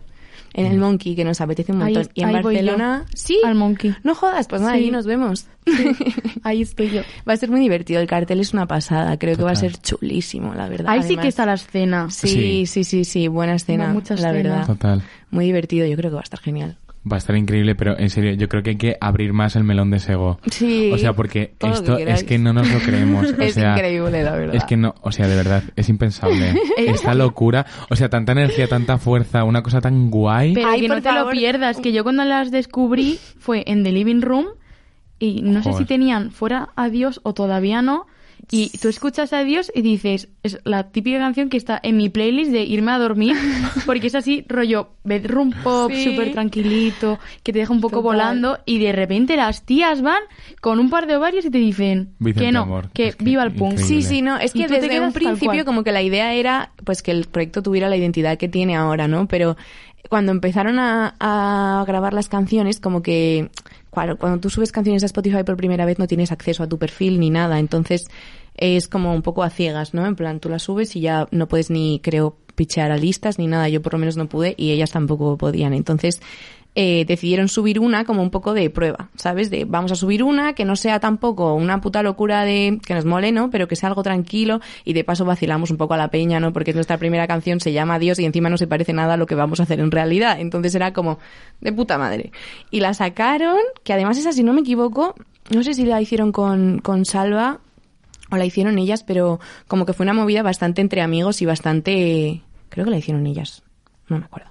C: En el Monkey, que nos apetece un
E: Ahí-
C: montón. y en
E: ahí.
C: Barcelona, sí.
E: Al Monkey.
C: No jodas, pues nada,
E: Sí.
C: allí nos vemos. *laughs*
E: Ahí estoy yo.
C: Va a ser muy divertido. El cartel es una pasada. Creo que va a ser chulísimo, la verdad.
E: Ahí sí que está la escena.
C: Sí, sí, sí, sí. Buena escena,
E: mucha
C: la
E: escena.
C: verdad.
D: Total.
C: Muy divertido. Yo creo que va a estar genial.
D: Va a estar increíble, pero en serio, yo creo que hay que abrir más el melón de Sego.
C: Sí.
D: O sea, porque esto
C: que
D: es que no nos lo creemos. O *laughs*
C: Es
D: sea,
C: increíble, la verdad.
D: Es que no, o sea, de verdad, es impensable. *laughs* Esta locura, o sea, tanta energía, tanta fuerza, una cosa tan guay.
E: Pero
C: Ay,
E: que no
C: por
E: te lo pierdas, que yo cuando las descubrí fue en The Living Room y no sé si tenían fuera Adiós o todavía no. Y tú escuchas Adiós y dices, es la típica canción que está en mi playlist de irme a dormir, *laughs* porque es así, rollo bedroom pop,
C: Sí.
E: súper tranquilito, que te deja un poco
C: Total.
E: volando y de repente las tías van con un par de ovarios y te dicen
D: Vicente
E: que no,
D: Amor,
E: que
D: es que
E: viva el punk.
D: increíble.
C: Sí, sí, no, es que desde un principio como que la idea era pues que el proyecto tuviera la identidad que tiene ahora, ¿no? Pero cuando empezaron a, a grabar las canciones, como que claro, cuando tú subes canciones a Spotify por primera vez no tienes acceso a tu perfil ni nada, entonces es como un poco a ciegas, ¿no? En plan, tú las subes y ya no puedes ni, creo, pichear a listas ni nada, yo por lo menos no pude y ellas tampoco podían, entonces eh, decidieron subir una como un poco de prueba, ¿sabes? De vamos a subir una que no sea tampoco una puta locura de que nos mole, ¿no? Pero que sea algo tranquilo y de paso vacilamos un poco a la peña, ¿no? Porque es nuestra primera canción, se llama Dios y encima no se parece nada a lo que vamos a hacer en realidad. Entonces era como de puta madre. Y la sacaron, que además esa, si no me equivoco, no sé si la hicieron con, con Salva o la hicieron ellas, pero como que fue una movida bastante entre amigos y bastante... Creo que la hicieron ellas, no me acuerdo.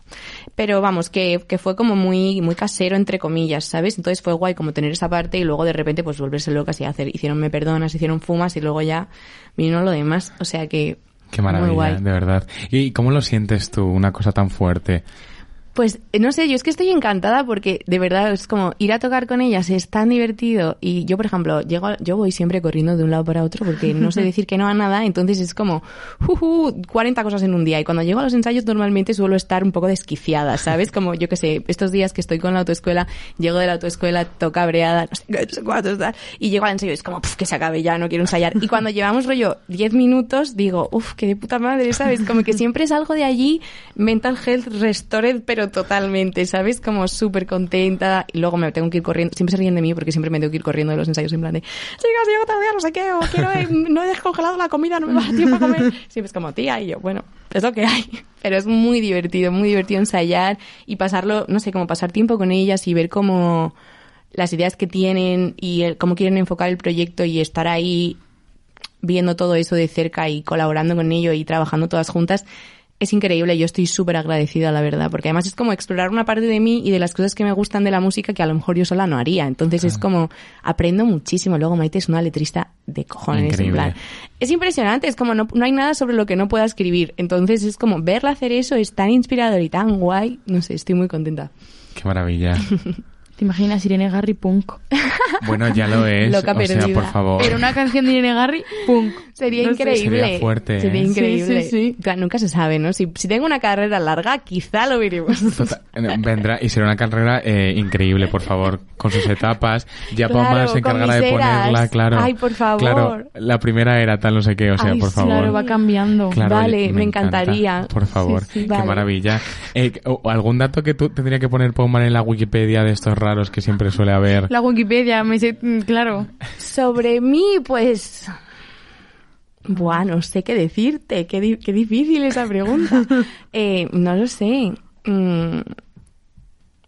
C: Pero vamos, que, que fue como muy, muy casero, entre comillas, ¿sabes? Entonces fue guay como tener esa parte y luego de repente pues volverse locas y hacer, hicieron Me Perdonas, hicieron Fumas y luego ya vino lo demás. O sea que...
D: Qué
C: muy
D: maravilla,
C: guay.
D: de verdad. ¿Y cómo lo sientes tú, una cosa tan fuerte?
C: Pues eh, no sé, yo es que estoy encantada porque de verdad es como ir a tocar con ellas es tan divertido. Y yo por ejemplo llego a- yo voy siempre corriendo de un lado para otro porque no sé *laughs* decir que no a nada. Entonces es como juju, 40 cosas en un día. Y cuando llego a los ensayos normalmente suelo estar un poco desquiciada sabes como yo que sé estos días que estoy con la autoescuela llego de la autoescuela toca breada no sé qué no sé cuántos tal y llego al ensayo y es como "Puf, que se acabe ya no quiero ensayar y cuando llevamos rollo 10 minutos digo uff que de puta madre sabes como que siempre es algo de allí mental health restored pero totalmente sabes como súper contenta. Y luego me tengo que ir corriendo siempre se ríen de mí porque siempre me tengo que ir corriendo de los ensayos en plan de chicas llego tarde no sé qué o quiero eh, *laughs* no he descongelado la comida no me va a tiempo a comer siempre es como tía y yo bueno es lo que hay *laughs* pero es muy divertido muy divertido ensayar y pasarlo no sé como pasar tiempo con ellas y ver cómo las ideas que tienen y el- cómo quieren enfocar el proyecto y estar ahí viendo todo eso de cerca y colaborando con ello y trabajando todas juntas es increíble. Yo estoy súper agradecida, la verdad, porque además es como explorar una parte de mí y de las cosas que me gustan de la música que a lo mejor yo sola no haría. Entonces es como aprendo muchísimo. Luego Maite es una letrista de cojones. En plan, es impresionante. Es como no, no hay nada sobre lo que no pueda escribir. Entonces es como verla hacer eso es tan inspirador y tan guay. No sé, estoy muy contenta.
D: Qué maravilla. *laughs*
E: ¿Te imaginas Irene Garry punk?
D: Bueno, ya lo es. *laughs*
C: Loca
D: o sea, por favor.
E: Pero una canción de Irene Garry punk.
C: Sería
E: No
C: increíble.
D: Sería fuerte,
C: Sería
D: ¿eh?
C: increíble.
E: Sí, sí, sí.
C: Claro, Nunca se sabe, ¿no? Si, si tengo una carrera larga, quizá lo veremos.
D: Total, eh, vendrá y será una carrera eh, increíble, por favor, con sus etapas. Ya
C: Claro,
D: Palma se encargará de ponerla, claro.
C: Ay, por favor.
D: Claro, la primera era tal, no sé qué, o sea,
C: Ay,
D: por favor.
E: Claro, va cambiando.
D: Claro,
C: Vale, me
D: encanta.
C: encantaría.
D: Por favor,
C: Sí, sí,
D: qué
C: vale.
D: maravilla. Eh, ¿Algún dato que tú tendría que poner Pauman en la Wikipedia de estos raros que siempre suele haber?
E: La Wikipedia, me sé, mm, claro.
C: Sobre mí, pues... Buah, no sé qué decirte. Qué, di- qué difícil esa pregunta. *laughs* Eh, no lo sé. Mm,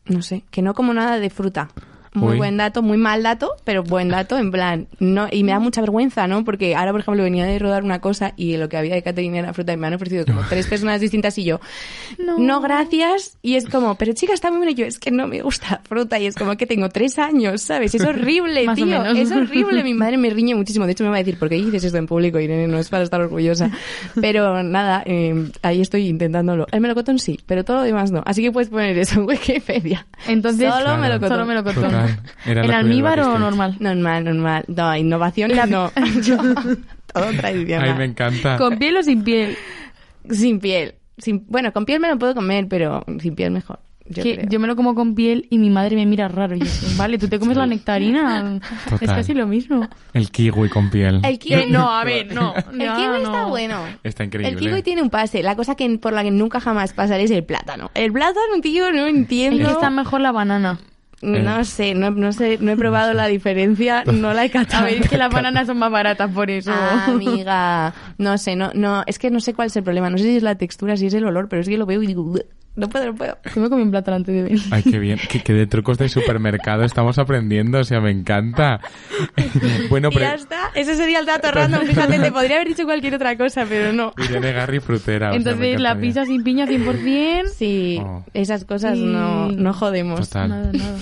C: no sé. Que no como nada de fruta. Muy
D: Uy.
C: buen dato, muy mal dato, pero buen dato, en plan, no, y me da mucha vergüenza, ¿no? Porque ahora, por ejemplo, venía de rodar una cosa y lo que había de catering era fruta y me han ofrecido como tres *laughs* personas distintas y yo, no, gracias, y es como, pero chica, está muy bueno, y yo, es que no me gusta fruta, y es como que tengo tres años, ¿sabes? Es horrible, *laughs* tío, es horrible, mi madre me riñe muchísimo, de hecho me va a decir, ¿por qué dices esto en público, Irene? No es para estar orgullosa, *laughs* pero nada, eh, ahí estoy intentándolo. El melocotón sí, pero todo lo demás no, así que puedes poner eso en Wikipedia.
E: Entonces,
C: Solo
D: Claro.
C: melocotón.
E: Solo melocotón.
D: Total, era lo
E: ¿En
D: que
E: almíbar o normal?
C: Normal, normal. No, innovaciones no. *laughs* Todo *laughs* tradicional.
D: Ay, me encanta.
E: ¿Con piel o sin piel?
C: Sin piel. Sin, bueno, con piel me lo puedo comer, pero sin piel mejor. Yo
E: que
C: creo.
E: yo me lo como con piel y mi madre me mira raro. Y yo, vale, tú te comes la nectarina. Es
D: Total.
E: casi lo mismo.
D: El kiwi con piel.
C: El kiwi,
E: no, a ver, no. *laughs*
C: el
E: no,
C: kiwi
E: no.
C: está bueno.
D: Está increíble.
C: El kiwi tiene un pase. La cosa que por la que nunca jamás pasaré es el plátano. El plátano, tío, no entiendo.
E: Es que está mejor la banana.
C: No sé, no, no sé, no he probado la diferencia, no la he *laughs* catado.
E: A ver, es que las bananas son más baratas por eso.
C: Ah, amiga, no sé, no, no, es que no sé cuál es el problema, no sé si es la textura, si es el olor, pero es que lo veo y digo, No puedo, no puedo.
E: Yo me comí un plátano antes de venir.
D: Ay, qué bien. Que, que de trucos de supermercado estamos aprendiendo. O sea, me encanta. *laughs* bueno,
C: Y
D: pero...
C: ya está. Ese sería el dato random. Fíjate, te podría haber dicho cualquier otra cosa, pero no.
D: Irene Garry frutera. o sea, me
E: Entonces, la pizza sin piña 100%.
C: Sí,
D: Oh.
C: esas cosas no, no jodemos.
D: Total.
E: Nada, nada.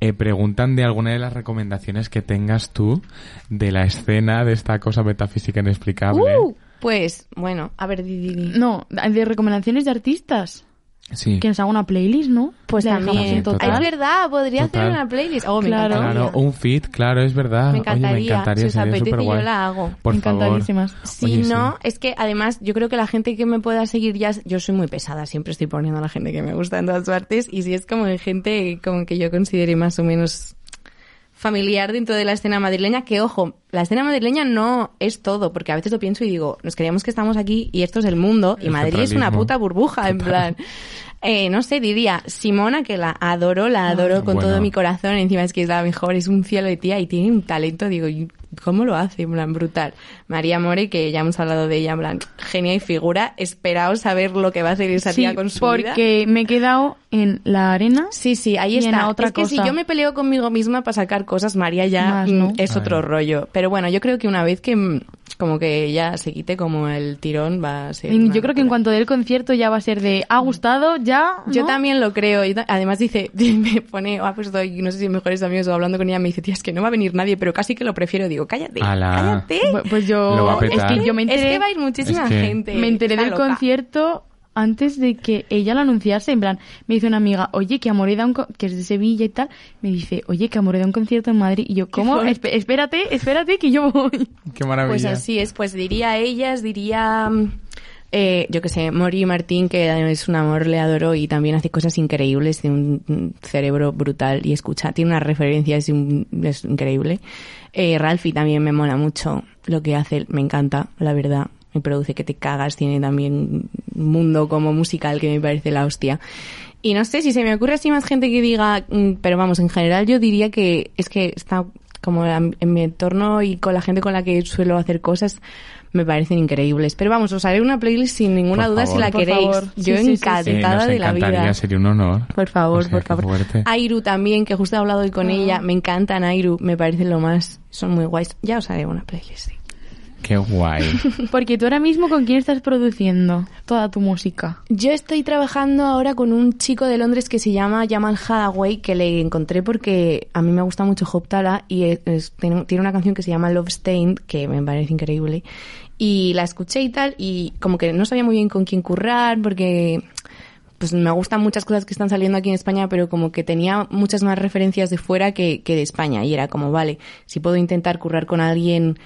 D: Eh, preguntan de alguna de las recomendaciones que tengas tú de la escena de esta cosa metafísica inexplicable.
C: Uh, pues, bueno, a ver, di, di, di.
E: No, de recomendaciones de artistas.
D: Sí.
E: Que nos haga una playlist, ¿no?
C: Pues también.
E: total.
C: Es verdad, podría
D: Total.
C: hacer una playlist. Oh, me
E: Claro.
C: encantaría.
D: Claro, un feed, claro, es verdad.
C: Me
D: Oye, me
C: encantaría.
D: encantaría,
C: si os apetece, yo la hago.
D: Por favor.
E: Encantadísimas.
C: Si
D: Oye, sí.
C: no, es que además yo creo que la gente que me pueda seguir ya, yo soy muy pesada, siempre estoy poniendo a la gente que me gusta en todas partes y si es como de gente como que yo considere más o menos familiar dentro de la escena madrileña, que ojo, la escena madrileña no es todo, porque a veces lo pienso y digo, nos creíamos que estamos aquí y esto es el mundo y
D: El
C: Madrid es una puta burbuja, en plan. Eh, no sé, diría Simona, que la adoro, la adoro con
D: Bueno.
C: todo mi corazón, encima es que es la mejor, es un cielo de tía y tiene un talento, digo, ¿y ¿cómo lo hace? En plan, brutal. María More, que ya hemos hablado de ella, en plan, genia y figura, esperaos a ver lo que va a hacer esa
E: Sí,
C: tía con su vida.
E: porque me he quedado en la arena.
C: Sí, sí, ahí
E: Y en
C: está.
E: la otra
C: es que si
E: cosa.
C: yo me peleo conmigo misma para sacar cosas, María ya
E: Más, ¿no?
C: es otro rollo. Pero bueno, yo creo que una vez que mm, como que ya se quite como el tirón va a ser...
E: Yo creo que en cuanto dé el concierto ya va a ser de, ¿ha gustado? ¿Ya?
C: Yo
E: ¿No?
C: también lo creo. Y ta- además dice, *laughs* me pone, ah, pues estoy, no sé si mejores amigos o hablando con ella, me dice, tía, es que no va a venir nadie, pero casi que lo prefiero. Digo, cállate,
D: Ala.
C: cállate.
E: Pues yo,
D: Lo va a
E: es que yo me
C: Es
E: enteré,
C: que va a ir muchísima
D: Es que-
C: gente.
E: me enteré
C: Está
E: del
C: loca.
E: concierto antes de que ella lo anunciase. En plan, me dice una amiga, oye, que Amore da un co- que es de Sevilla y tal. Me dice, oye, que Amore da un concierto en Madrid. Y yo, ¿cómo? espérate, espérate, que yo voy. *laughs*
D: Qué maravilla.
C: Pues así es, pues diría ellas, diría, mm, eh, yo que sé, Mori Martín, que es un amor, le adoro y también hace cosas increíbles, tiene un cerebro brutal y escucha, tiene unas referencias, y un- es increíble. Eh, Ralphie también me mola mucho lo que hace, me encanta, la verdad. Me produce que te cagas, tiene también un mundo como musical que me parece la hostia. Y no sé si se me ocurre así más gente que diga, mm, pero vamos, en general yo diría que es que está como en mi entorno y con la gente con la que suelo hacer cosas me parecen increíbles. Pero vamos, os haré una playlist sin ninguna
D: Por
C: duda
D: favor.
C: si la
E: Por
C: queréis.
E: favor.
C: Yo
E: Sí, sí, sí, sí.
D: Sí,
C: encantada
D: nos
C: de la
D: encantaría,
C: vida.
D: sería un honor.
C: Por favor,
D: O sea,
C: por favor.
D: fuerte.
C: Airu también, que justo he hablado hoy con ella. Me encantan Airu, me parecen lo más. Son muy guays. Ya os haré una playlist.
D: Qué guay. *laughs*
E: Porque tú ahora mismo, ¿con quién estás produciendo toda tu música?
C: Yo estoy trabajando ahora con un chico de Londres que se llama Jamal Hadaway, que le encontré porque a mí me gusta mucho Hoptala y es- es- tiene, tiene una canción que se llama Love Stained, que me parece increíble. Y la escuché y tal, y como que no sabía muy bien con quién currar, porque pues me gustan muchas cosas que están saliendo aquí en España, pero como que tenía muchas más referencias de fuera que, que de España. Y era como, vale, si puedo intentar currar con alguien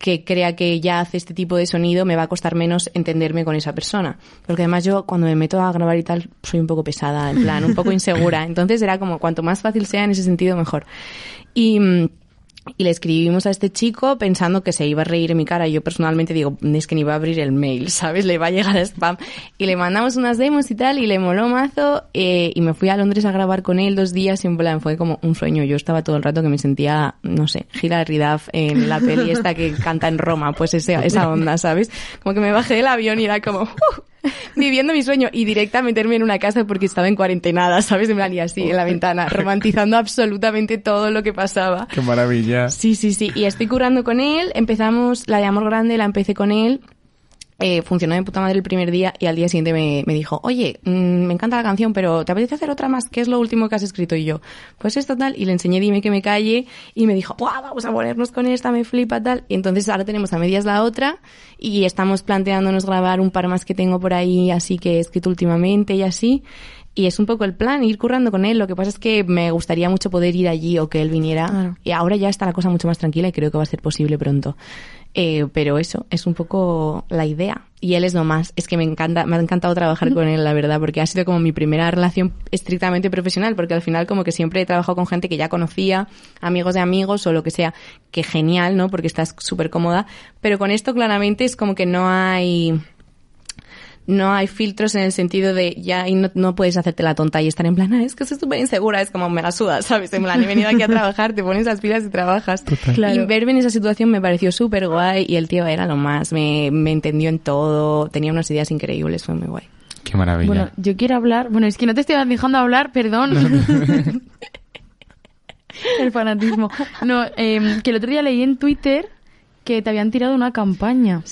C: que crea que ya hace este tipo de sonido, me va a costar menos entenderme con esa persona. Porque además yo cuando me meto a grabar y tal, soy un poco pesada, en plan, un poco *laughs* insegura. Entonces era como, cuanto más fácil sea en ese sentido, mejor. Y... y le escribimos a este chico pensando que se iba a reír en mi cara. Yo personalmente digo, es que ni va a abrir el mail, *laughs* ¿sabes? Le va a llegar a spam. Y le mandamos unas demos y tal, y le moló mazo. eh, y me fui a Londres a grabar con él dos días y en plan fue como un sueño. Yo estaba todo el rato que me sentía, no sé, Hilary Duff en la peli esta que canta en Roma, pues ese, esa onda, ¿sabes? Como que me bajé del avión y era como, "Uh", *laughs* viviendo mi sueño y directa a meterme en una casa porque estaba en cuarentenada, ¿sabes? Plan, y así, en la ventana, romantizando absolutamente todo lo que pasaba.
D: Qué maravilla.
C: Sí, sí, sí. Y estoy currando con él. Empezamos la de Amor Grande, la empecé con él. Eh, funcionó de puta madre el primer día y al día siguiente me, me dijo, oye, mm, me encanta la canción, pero ¿te apetece hacer otra más? ¿Qué es lo último que has escrito? Y yo, pues esto tal. Y le enseñé Dime que me calle y me dijo, ¡Buah, vamos a ponernos con esta, me flipa tal. Y entonces ahora tenemos a medias la otra y estamos planteándonos grabar un par más que tengo por ahí, así que he escrito últimamente y así. Y es un poco el plan, ir currando con él. Lo que pasa es que me gustaría mucho poder ir allí o que él viniera.
E: Claro.
C: Y ahora ya está la cosa mucho más tranquila y creo que va a ser posible pronto. Eh, pero eso, es un poco la idea. Y él es lo más. Es que me encanta, me ha encantado trabajar con él, la verdad, porque ha sido como mi primera relación estrictamente profesional, porque al final como que siempre he trabajado con gente que ya conocía, amigos de amigos o lo que sea, que genial, ¿no? Porque estás súper cómoda. Pero con esto claramente es como que no hay no hay filtros en el sentido de ya y no, no puedes hacerte la tonta y estar en plan, "Ah, es que soy súper insegura, es como me la suda, *laughs* ¿sabes? En plan, he venido aquí a trabajar, te pones las pilas y trabajas.
E: Claro.
C: Y verme en esa situación me pareció súper guay y el tío era lo más, me, me entendió en todo, tenía unas ideas increíbles, fue muy guay.
D: Qué maravilla.
E: Bueno, yo quiero hablar. Bueno, es que no te estoy dejando hablar, perdón. *laughs* el fanatismo. No, eh, que el otro día leí en Twitter que te habían tirado una campaña.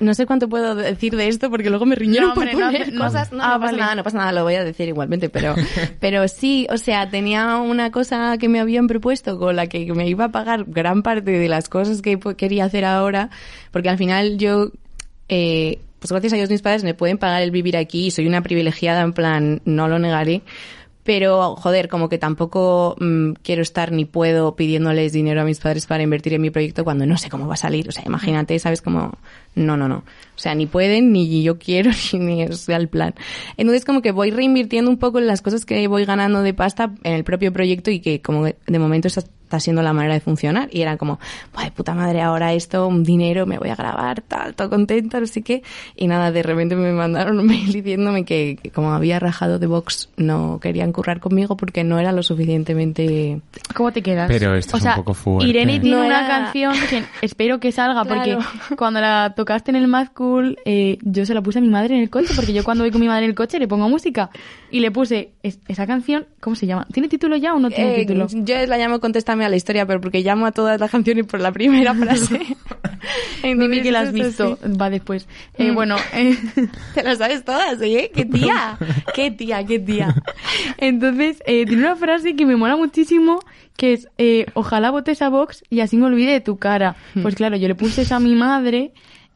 C: No sé cuánto puedo decir de esto porque luego me riñeron
E: No,
C: por
E: hombre,
C: poner
E: no-
C: cosas. No,
E: Ah,
C: no pasa nada, no pasa nada, lo voy a decir igualmente, pero, *laughs* pero sí, o sea, tenía una cosa que me habían propuesto con la que me iba a pagar gran parte de las cosas que quería hacer ahora, porque al final yo, eh, pues gracias a Dios mis padres me pueden pagar el vivir aquí y soy una privilegiada, en plan, no lo negaré. Pero, joder, como que tampoco mm, quiero estar ni puedo pidiéndoles dinero a mis padres para invertir en mi proyecto cuando no sé cómo va a salir. O sea, imagínate, ¿sabes? Como, no, no, no. O sea, ni pueden, ni yo quiero, *laughs* ni es el plan. Entonces, como que voy reinvirtiendo un poco en las cosas que voy ganando de pasta en el propio proyecto y que, como de momento, está, está siendo la manera de funcionar. Y era como, ¡ay, puta madre, ahora esto, un dinero, me voy a grabar, tal, todo contenta, no sé qué. Y nada, de repente me mandaron un *laughs* mail diciéndome que, que como había rajado de Vox, no querían currar conmigo porque no era lo suficientemente...
E: ¿Cómo te quedas?
D: Pero esto
E: o
D: es
E: sea,
D: un poco fuerte.
E: Irene tiene
C: No
E: una
C: era-
E: canción que *laughs* espero que salga porque cuando la tocaste en el Mad Cool eh, yo se la puse a mi madre en el coche porque yo cuando voy con mi madre en el coche le pongo música y le puse es- esa canción, ¿cómo se llama? ¿Tiene título ya o no tiene
C: Eh,
E: título?
C: yo la llamo Contéstame a la historia, pero porque llamo a todas las canciones por la primera frase. *laughs*
E: Dime que la has visto,
C: sí.
E: va después. Eh,
C: Mm.
E: bueno, eh, *laughs*
C: Te las sabes todas, ¿eh? ¡Qué tía! ¡Qué tía, qué tía! *laughs*
E: entonces eh, tiene una frase que me mola muchísimo que es ojalá votes a Vox y así me olvide de tu cara.
C: Hmm.
E: Pues claro, yo le puse eso a mi madre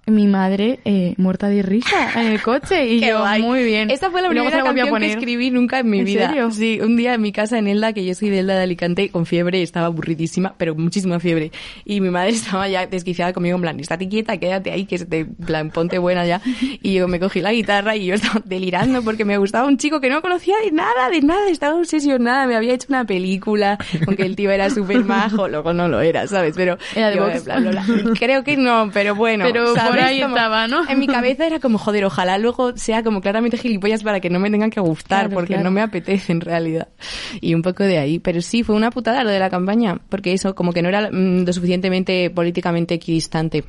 E: mi madre eh, muerta de risa en el coche y *laughs* yo
C: guay.
E: muy bien.
C: Esta fue la primera
E: volvió a
C: canción que
E: poner.
C: escribí nunca en mi
E: ¿En
C: vida.
E: serio?
C: Sí, un día en mi casa en Elda, que yo soy de Elda de Alicante, con fiebre, estaba aburridísima, pero muchísima fiebre. Y mi madre *laughs* estaba ya desquiciada conmigo, en plan, estate quieta, quédate ahí, que se te, plan, ponte buena ya. Y yo me cogí la guitarra y yo *laughs* estaba delirando porque me gustaba un chico que no conocía de nada, de nada, estaba obsesionada, me había hecho una película, aunque el tío era súper majo, luego no lo era, ¿sabes? Pero
E: Era de
C: yo, en plan, creo que no, pero bueno.
E: Pero por
C: ¿sabes?
E: ahí
C: Como-
E: estaba, ¿no?
C: En mi cabeza era como, joder, ojalá luego sea como claramente gilipollas para que no me tengan que gustar,
E: Claro,
C: porque
E: claro.
C: no me apetece en realidad. Y un poco de ahí. Pero sí, fue una putada lo de la campaña, porque eso, como que no era mm, lo suficientemente políticamente equidistante.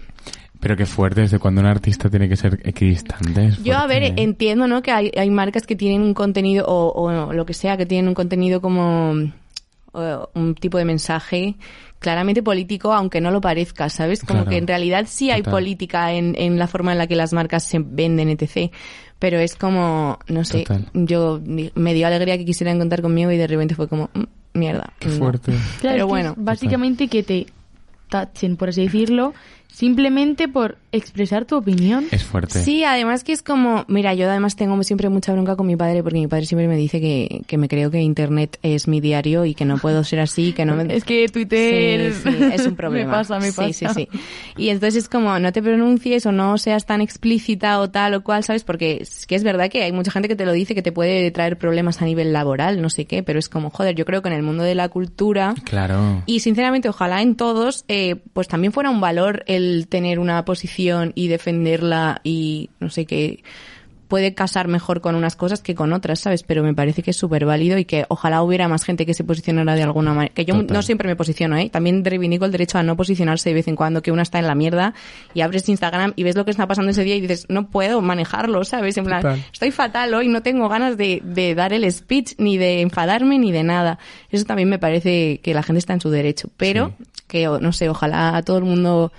D: Pero qué fuerte, desde cuando un artista tiene que ser equidistante. Es
C: Yo, a ver,
D: ¿eh?
C: entiendo, ¿no? Que hay, hay marcas que tienen un contenido, o, o lo que sea, que tienen un contenido como o un tipo de mensaje claramente político, aunque no lo parezca, ¿sabes? Como
D: Claro.
C: que en realidad sí hay
D: Total.
C: política en, en la forma en la que las marcas se venden, etc. Pero es como, no sé,
D: Total.
C: yo me dio alegría que quisieran contar conmigo y de repente fue como, mm, mierda.
D: Qué
C: no.
D: fuerte.
E: Claro,
C: Pero
E: es que
C: bueno.
E: es básicamente que te tachen, por así decirlo, simplemente por expresar tu opinión.
D: Es fuerte.
C: Sí, además que es como, mira, yo además tengo siempre mucha bronca con mi padre porque mi padre siempre me dice que, que me creo que internet es mi diario y que no puedo ser así, que no me... *laughs*
E: Es que Twitter
C: Sí, sí, es un *laughs* problema.
E: me pasa, me
C: Sí,
E: pasa.
C: Sí, sí, Y entonces es como, no te pronuncies o no seas tan explícita o tal o cual, ¿sabes? Porque es que es verdad que hay mucha gente que te lo dice que te puede traer problemas a nivel laboral, no sé qué, pero es como, joder, yo creo que en el mundo de la cultura...
D: Claro.
C: Y sinceramente, ojalá en todos, eh, pues también fuera un valor el tener una posición y defenderla y no sé qué puede casar mejor con unas cosas que con otras, ¿sabes? Pero me parece que es súper válido y que ojalá hubiera más gente que se posicionara de alguna manera. Que yo
D: Total.
C: no siempre me posiciono, ¿eh? También reivindico el derecho a no posicionarse de vez en cuando, que una está en la mierda y abres Instagram y ves lo que está pasando ese día y dices, no puedo manejarlo, ¿sabes? En plan,
D: Total.
C: estoy fatal hoy, no tengo ganas de, de dar el speech, ni de enfadarme, ni de nada. Eso también me parece que la gente está en su derecho. Pero, que, no sé, ojalá todo el mundo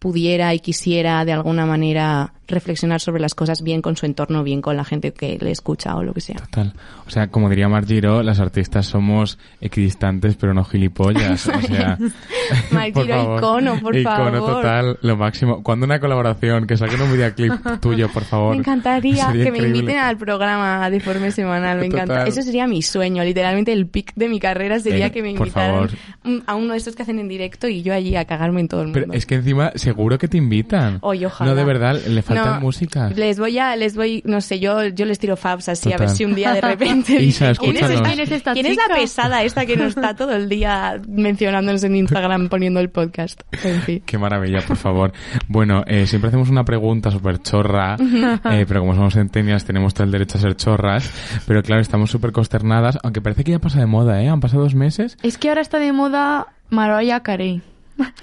C: pudiera y quisiera de alguna manera reflexionar sobre las cosas bien con su entorno, bien con la gente que le escucha o lo que sea.
D: Total. O sea, como diría Margiro, las artistas somos equidistantes, pero no gilipollas. O sea, *laughs* *laughs* por favor.
C: icono, por
D: Icono
C: favor.
D: total, lo máximo. Cuando una colaboración, que saquen un videoclip tuyo, por favor.
C: Me encantaría *laughs* que me
D: increíble.
C: inviten al programa de forma semanal, me encanta.
D: Total.
C: Eso sería mi sueño, literalmente el pic de mi carrera sería
D: Eh,
C: que me invitaran a uno de estos que hacen en directo y yo allí a cagarme en todo el mundo.
D: Pero es que encima, seguro que te invitan.
C: Oye, ojalá.
D: No, de verdad, le faltan
C: Les voy a, les voy, no sé, yo, yo les tiro fabs así a ver si un día de *laughs* repente.
D: Isa,
C: dicen, ¿quién es
D: escúchanos.
C: esta-
E: ¿Quién es esta
C: ¿Quién es la pesada esta que nos está todo el día mencionándonos en Instagram poniendo el podcast? En fin.
D: Qué maravilla, por favor. Bueno, eh, siempre hacemos una pregunta súper chorra, *laughs* eh, pero como somos centenias tenemos todo el derecho a ser chorras. Pero claro, estamos súper consternadas, aunque parece que ya pasa de moda, ¿eh? Han pasado dos meses.
E: Es que ahora está de moda Mariah Carey.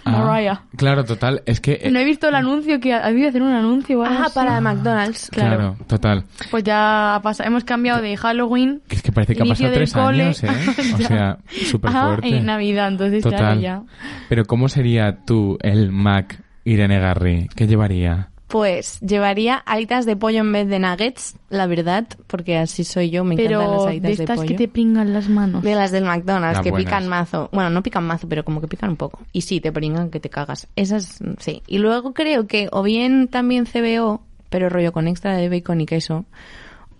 D: Ah,
E: Mariah.
D: Claro, total. Es que... eh,
E: No he visto el anuncio que ha ha debido hacer un anuncio
C: Ah,
E: así.
C: para McDonald's.
D: claro. total.
E: Pues ya pasa, hemos cambiado de Halloween.
D: Que es que parece que ha
E: inicio
D: pasado tres
E: cole,
D: años, ¿eh? *laughs* O sea, súper fuerte.
E: en Navidad, entonces claro,
D: Total.
E: ya.
D: Pero ¿cómo sería tú el Mac Irene Garri? ¿Qué llevaría?
C: Pues llevaría alitas de pollo en vez de nuggets, la verdad, porque así soy yo, me encantan las
E: de
C: alitas de,
E: estas
C: pollo.
E: que te pringan las manos.
C: De las del McDonald's,
D: Las
C: que
D: buenas.
C: pican mazo. Bueno, no pican mazo, pero como que pican un poco. Y sí, te pringan que te cagas. Esas, sí. Y luego creo que o bien también CBO, pero rollo con extra de bacon y queso,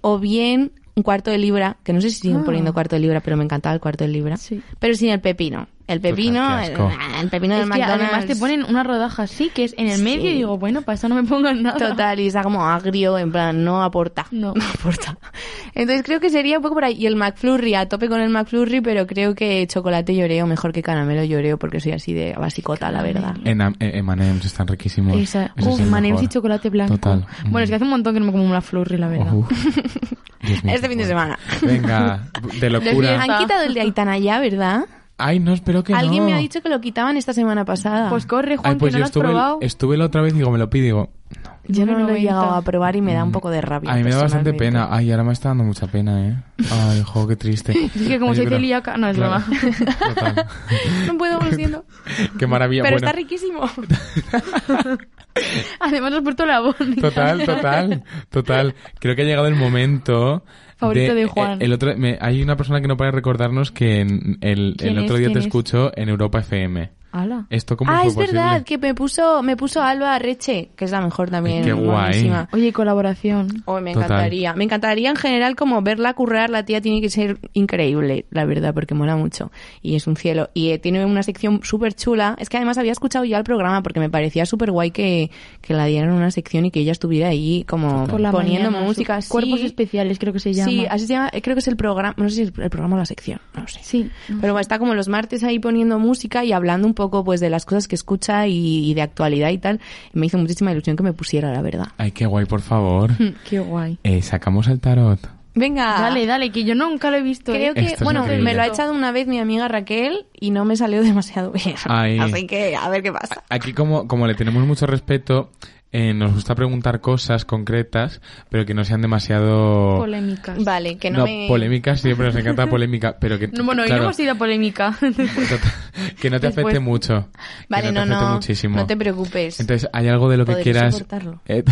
C: o bien un cuarto de libra, que no sé si siguen
E: Ah.
C: poniendo cuarto de libra, pero me encantaba el cuarto de libra.
E: Sí.
C: Pero sin el pepino. El pepino, el, el pepino
E: Es
C: del
E: que
C: McDonald's.
E: además te ponen una rodaja así, que es en el
C: Sí.
E: medio, y digo, bueno, para eso no me pongan nada.
C: Total, y está como agrio, en plan, no aporta. *laughs*
E: No.
C: aporta. Entonces creo que sería un poco por ahí. Y el McFlurry, a tope con el McFlurry, pero creo que chocolate lloreo mejor que caramelo lloreo, porque soy así de basicota, la verdad.
D: En Am- eh, M&M's están riquísimos.
E: Esa,
D: es
E: y chocolate blanco.
D: Total.
E: Bueno, es que hace un montón que no me como una flurry, la verdad.
D: Uf. *laughs*
C: Este fin de semana.
D: Venga, de locura.
C: Han quitado el de Aitana ya, ¿verdad?
D: Ay, no, espero que
C: Alguien
D: no.
C: me ha dicho que lo quitaban esta semana pasada.
E: Pues corre, Juan,
D: Ay, pues
E: que no
D: yo
E: lo has
D: estuve,
E: probado.
D: estuve la otra vez y digo, me lo pido y digo,
C: yo no lo he
E: 1,90.
C: llegado a probar y me da un poco de rabia.
D: a mí me da bastante pena. Ay, ahora me está dando mucha pena, ¿eh? Ay, jo, qué triste. *laughs*
E: Es que como
D: Ay,
E: soy
D: pero-
E: celíaca... No, es
D: Claro.
E: broma.
D: Total. *laughs*
C: No puedo, lo siento.
D: Qué maravilla.
C: Pero
D: bueno,
C: está riquísimo. *laughs*
E: Además has puesto la voz.
D: Total, total, total. Creo que ha llegado el momento.
E: Favorito de Juan.
D: El otro, me- hay una persona que no puede recordarnos que en- el,
E: ¿Quién
D: el otro día te
E: ¿Quién es?
D: escucho en Europa FM.
E: Ala.
D: ¿Esto cómo
C: Ah,
D: fue
C: es
D: posible?
C: verdad, que me puso, me puso Alba Reche, que es la mejor también.
D: Ay, qué guay.
C: buenísima.
E: Oye, colaboración.
C: Oh, me
D: Total.
C: encantaría. Me encantaría en general como verla currar, la tía tiene que ser increíble, la verdad, porque mola mucho. Y es un cielo. Y eh, tiene una sección súper chula. Es que además había escuchado ya el programa porque me parecía súper guay que, que la dieran una sección y que ella estuviera ahí como
E: Por la
C: poniendo
E: mañana,
C: música.
E: su- Cuerpos
C: sí.
E: especiales, creo que se llama.
C: Sí, así se llama. Creo que es el programa, no sé si es el programa o la sección, no lo sé.
E: Sí.
C: Pero bueno, está como los martes ahí poniendo música y hablando un poco pues de las cosas que escucha y, y de actualidad y tal. Y me hizo muchísima ilusión que me pusiera, la verdad.
D: Ay, qué guay, por favor. *laughs*
E: Qué guay.
D: Eh, sacamos el tarot.
C: Venga.
E: Dale, dale, que yo nunca lo he visto.
C: Creo
E: ¿eh?
C: que,
D: Esto es
C: bueno, me lo ha echado una vez mi amiga Raquel y no me salió *laughs* demasiado bien.
D: Ay.
C: Así que a ver qué pasa.
D: Aquí como, como le tenemos mucho respeto, eh, nos gusta preguntar cosas concretas, pero que no sean demasiado...
E: Polémicas.
C: Vale, que no,
D: no,
C: me...
D: polémicas siempre nos encanta polémica, pero que...
E: No, *laughs* bueno, hoy
D: claro,
E: no hemos ido a polémica. *laughs*
D: que no te
E: Después-
D: afecte mucho.
C: Vale,
D: que
C: no,
D: no te afecte
C: no,
D: muchísimo.
C: no te preocupes.
D: Entonces, ¿hay algo de lo que quieras... *laughs* Eh,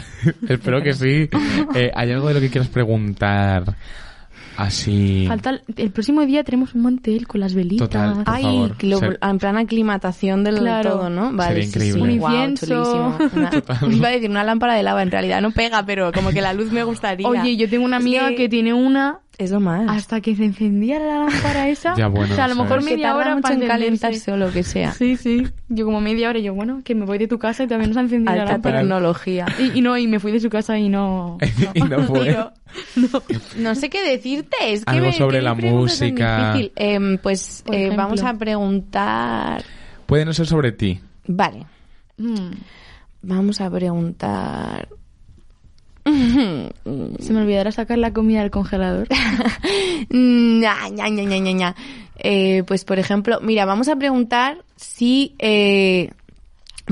D: espero que sí. *laughs* Eh, ¿Hay algo de lo que quieras preguntar? Así...
E: Falta el, el próximo día tenemos un mantel con las velitas.
D: Total. Por
C: Ay,
D: favor,
C: lo-
D: ser-
C: en plan aclimatación del
E: Claro.
C: todo, ¿no? Vale,
D: Sería
C: sí, sí.
D: increíble. Un
C: Guau,
E: incienso.
C: chulísimo. Una- iba a decir una lámpara de lava, en realidad no pega, pero como que la luz me gustaría.
E: Oye, yo tengo una
C: Es
E: amiga
C: que-
E: que... tiene una
C: Es lo más.
E: hasta que se encendiera la lámpara esa. *laughs*
D: Ya, bueno,
E: o sea, a lo mejor media
C: tarda
E: hora
C: mucho
E: para
C: en calentarse o lo que sea.
E: Sí, sí. Yo como media hora y yo, bueno, que me voy de tu casa y también nos ha encendido la lámpara.
C: tecnología.
E: Y, y no, y me fui de su casa y no... *laughs*
D: y *laughs* no fue.
E: No.
C: No sé qué decirte, es que
D: Algo
C: me-
D: sobre
C: que
D: la música.
C: difícil. Em, pues eh, vamos a preguntar.
D: Puede no ser sobre ti.
C: Vale,
E: Mm,
C: vamos a preguntar. *laughs*
E: Se me olvidará sacar la comida del congelador. *laughs*
C: Eh, pues por ejemplo, mira, vamos a preguntar si eh,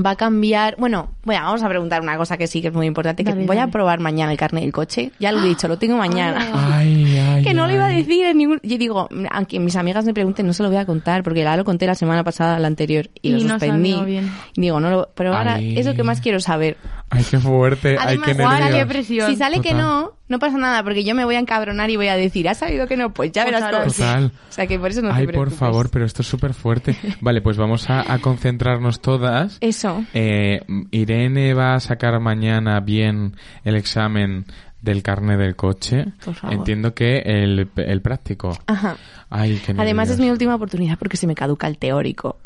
C: va a cambiar. Bueno, bueno, vamos a preguntar una cosa que sí que es muy importante. Que
E: Dale,
C: voy a probar mañana el carne del coche. Ya lo he dicho, lo tengo mañana.
D: Ay, ay,
C: que no lo iba a decir en ningún... Yo digo, aunque mis amigas me pregunten, no se lo voy a contar, porque ya lo conté la semana pasada, la anterior, y,
E: Y
C: lo
E: no
C: suspendí.
E: bien.
C: Digo, no lo... Pero ahora
D: Ay.
C: es lo que más quiero saber.
D: Ay, qué fuerte. ay,
C: Además,
D: qué
C: Juan,
D: nervios.
E: qué presión.
C: si sale que no, no pasa nada, porque yo me voy a encabronar y voy a decir, ¿has sabido que no? Pues ya
E: Pues
C: verás cómo.
D: Total.
C: O sea, que por eso no te
D: Ay, por favor, pero esto es súper fuerte. *laughs* Vale, pues vamos a, a concentrarnos todas.
C: Eso.
D: Eh, Irene va a sacar mañana bien el examen del carne del coche.
C: Por favor.
D: Entiendo que el, el práctico.
C: Ajá.
D: Ay, qué
C: Además es mi última oportunidad porque se me caduca el teórico.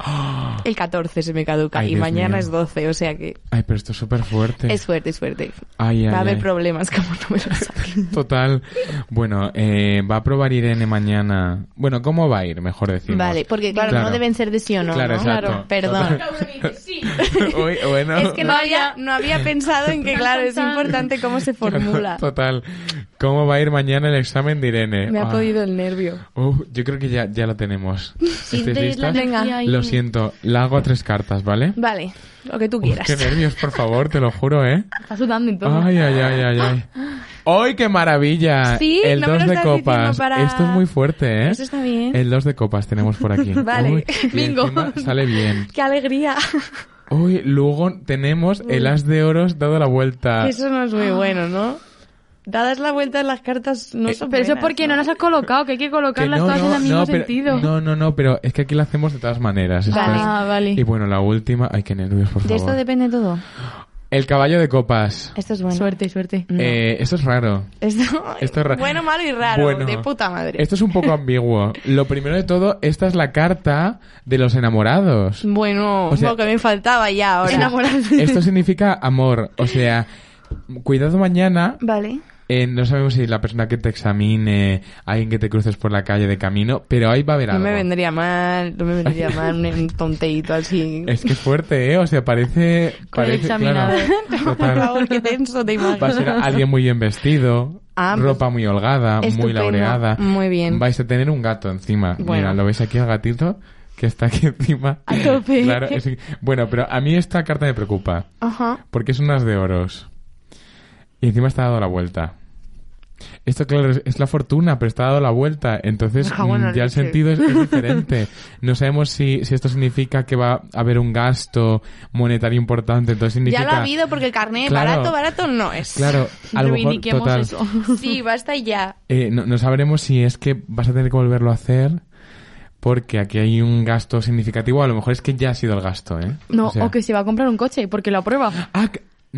C: El 14 se me caduca
D: Ay,
C: y
D: Dios
C: mañana
D: mío.
C: es 12, o sea que
D: Ay, pero esto es súper fuerte.
C: es fuerte, es fuerte.
D: Ay, ay,
C: Va a haber
D: ay.
C: problemas *laughs* como no me lo. *laughs*
D: Total. Bueno, eh, va a probar Irene mañana. Bueno, ¿cómo va a ir? Mejor decimos.
C: Vale, porque claro,
D: Claro.
C: no deben ser de sí o no.
D: Claro,
C: ¿no?
D: exacto.
C: Perdón. *laughs*
D: Uy, bueno.
C: Es que no había, no había pensado en que, claro, es
E: Tan, tan.
C: importante cómo se formula.
D: Total. ¿Cómo va a ir mañana el examen de Irene?
C: Me ha
D: Ah.
C: podido el nervio.
D: Uf, yo creo que ya, ya lo tenemos. ¿Estáis
E: Sientes la
D: listas?
E: ahí.
D: Lo siento, la hago a tres cartas, ¿vale?
C: Vale, lo que tú
D: Uf,
C: quieras.
D: qué nervios, por favor, te lo juro, ¿eh?
E: Está sudando y todo.
D: Ay, ay, ay, ay, ay. ¡Ay, qué maravilla!
C: Sí,
D: el
C: no me
D: 2
C: lo
D: de copas.
C: para-
D: Esto es muy fuerte, ¿eh?
C: Eso está bien.
D: El 2 de copas tenemos por aquí. *laughs*
C: Vale.
D: Uy,
C: Bingo.
D: sale bien.
C: ¡Qué alegría!
D: Uy, luego tenemos el as de oros dado la vuelta.
C: Eso no es muy bueno, ¿no? Dadas la vuelta en las cartas no
D: Eh,
C: son
E: Pero eso es porque no las has colocado, que hay que
D: Que
E: colocarlas
D: no,
E: todas en el mismo
D: no, pero,
E: sentido.
D: no, no, no, pero es que aquí lo hacemos de todas maneras. esto
C: Vale.
D: es-
E: Ah, vale.
D: Y bueno, la última, ay, qué nervios, por
C: De
D: favor.
C: esto depende todo.
D: El caballo de copas.
C: Esto es bueno.
E: Suerte, suerte.
C: No.
D: Eh, esto es raro.
C: Esto, *laughs*
D: Esto es ra-
C: bueno, malo y raro.
D: Bueno,
C: de puta madre.
D: Esto es un poco ambiguo. Lo primero de todo, esta es la carta de los enamorados.
C: Bueno,
D: O sea-
C: lo que me faltaba ya ahora.
D: Esto significa amor. O sea, cuidado mañana.
C: Vale.
D: Eh, no sabemos si la persona que te examine, alguien que te cruces por la calle de camino, pero ahí va a haber
C: No
D: algo.
C: me vendría mal, no me vendría *laughs* mal un, tonteíto así.
D: Es que es fuerte, ¿eh? O sea, parece...
E: Con el
D: parece claro, *laughs*
C: Por favor, qué tenso te imaginas.
D: Va a ser alguien muy bien vestido,
C: Ah, pues,
D: ropa muy holgada, muy laureada.
C: Muy bien.
D: Vais a tener un gato encima.
C: Bueno.
D: Mira, ¿lo veis aquí al gatito? Que está aquí encima.
C: A tope.
D: Claro, es- Bueno, pero a mí esta carta me preocupa.
C: Ajá.
D: Porque es unas de oros. Y encima está dado la vuelta. Esto, claro, es, la fortuna, pero está dado la vuelta. Entonces, *laughs*
C: Ah, bueno,
D: mm, ya el sentido es, es *laughs* diferente. No sabemos si, si esto significa que va a haber un gasto monetario importante. Entonces significa...
C: Ya lo ha habido porque el carnet
D: Claro.
C: barato, barato no es.
D: Claro, *laughs* a lo mejor,
E: Reivindiquemos
D: total.
E: eso.
C: Sí, basta y ya.
D: Eh, no, no sabremos si es que vas a tener que volverlo a hacer porque aquí hay un gasto significativo. A lo mejor es que ya ha sido el gasto, ¿eh?
E: No, o,
D: sea-
E: que se va a comprar un coche porque lo aprueba.
D: Ah,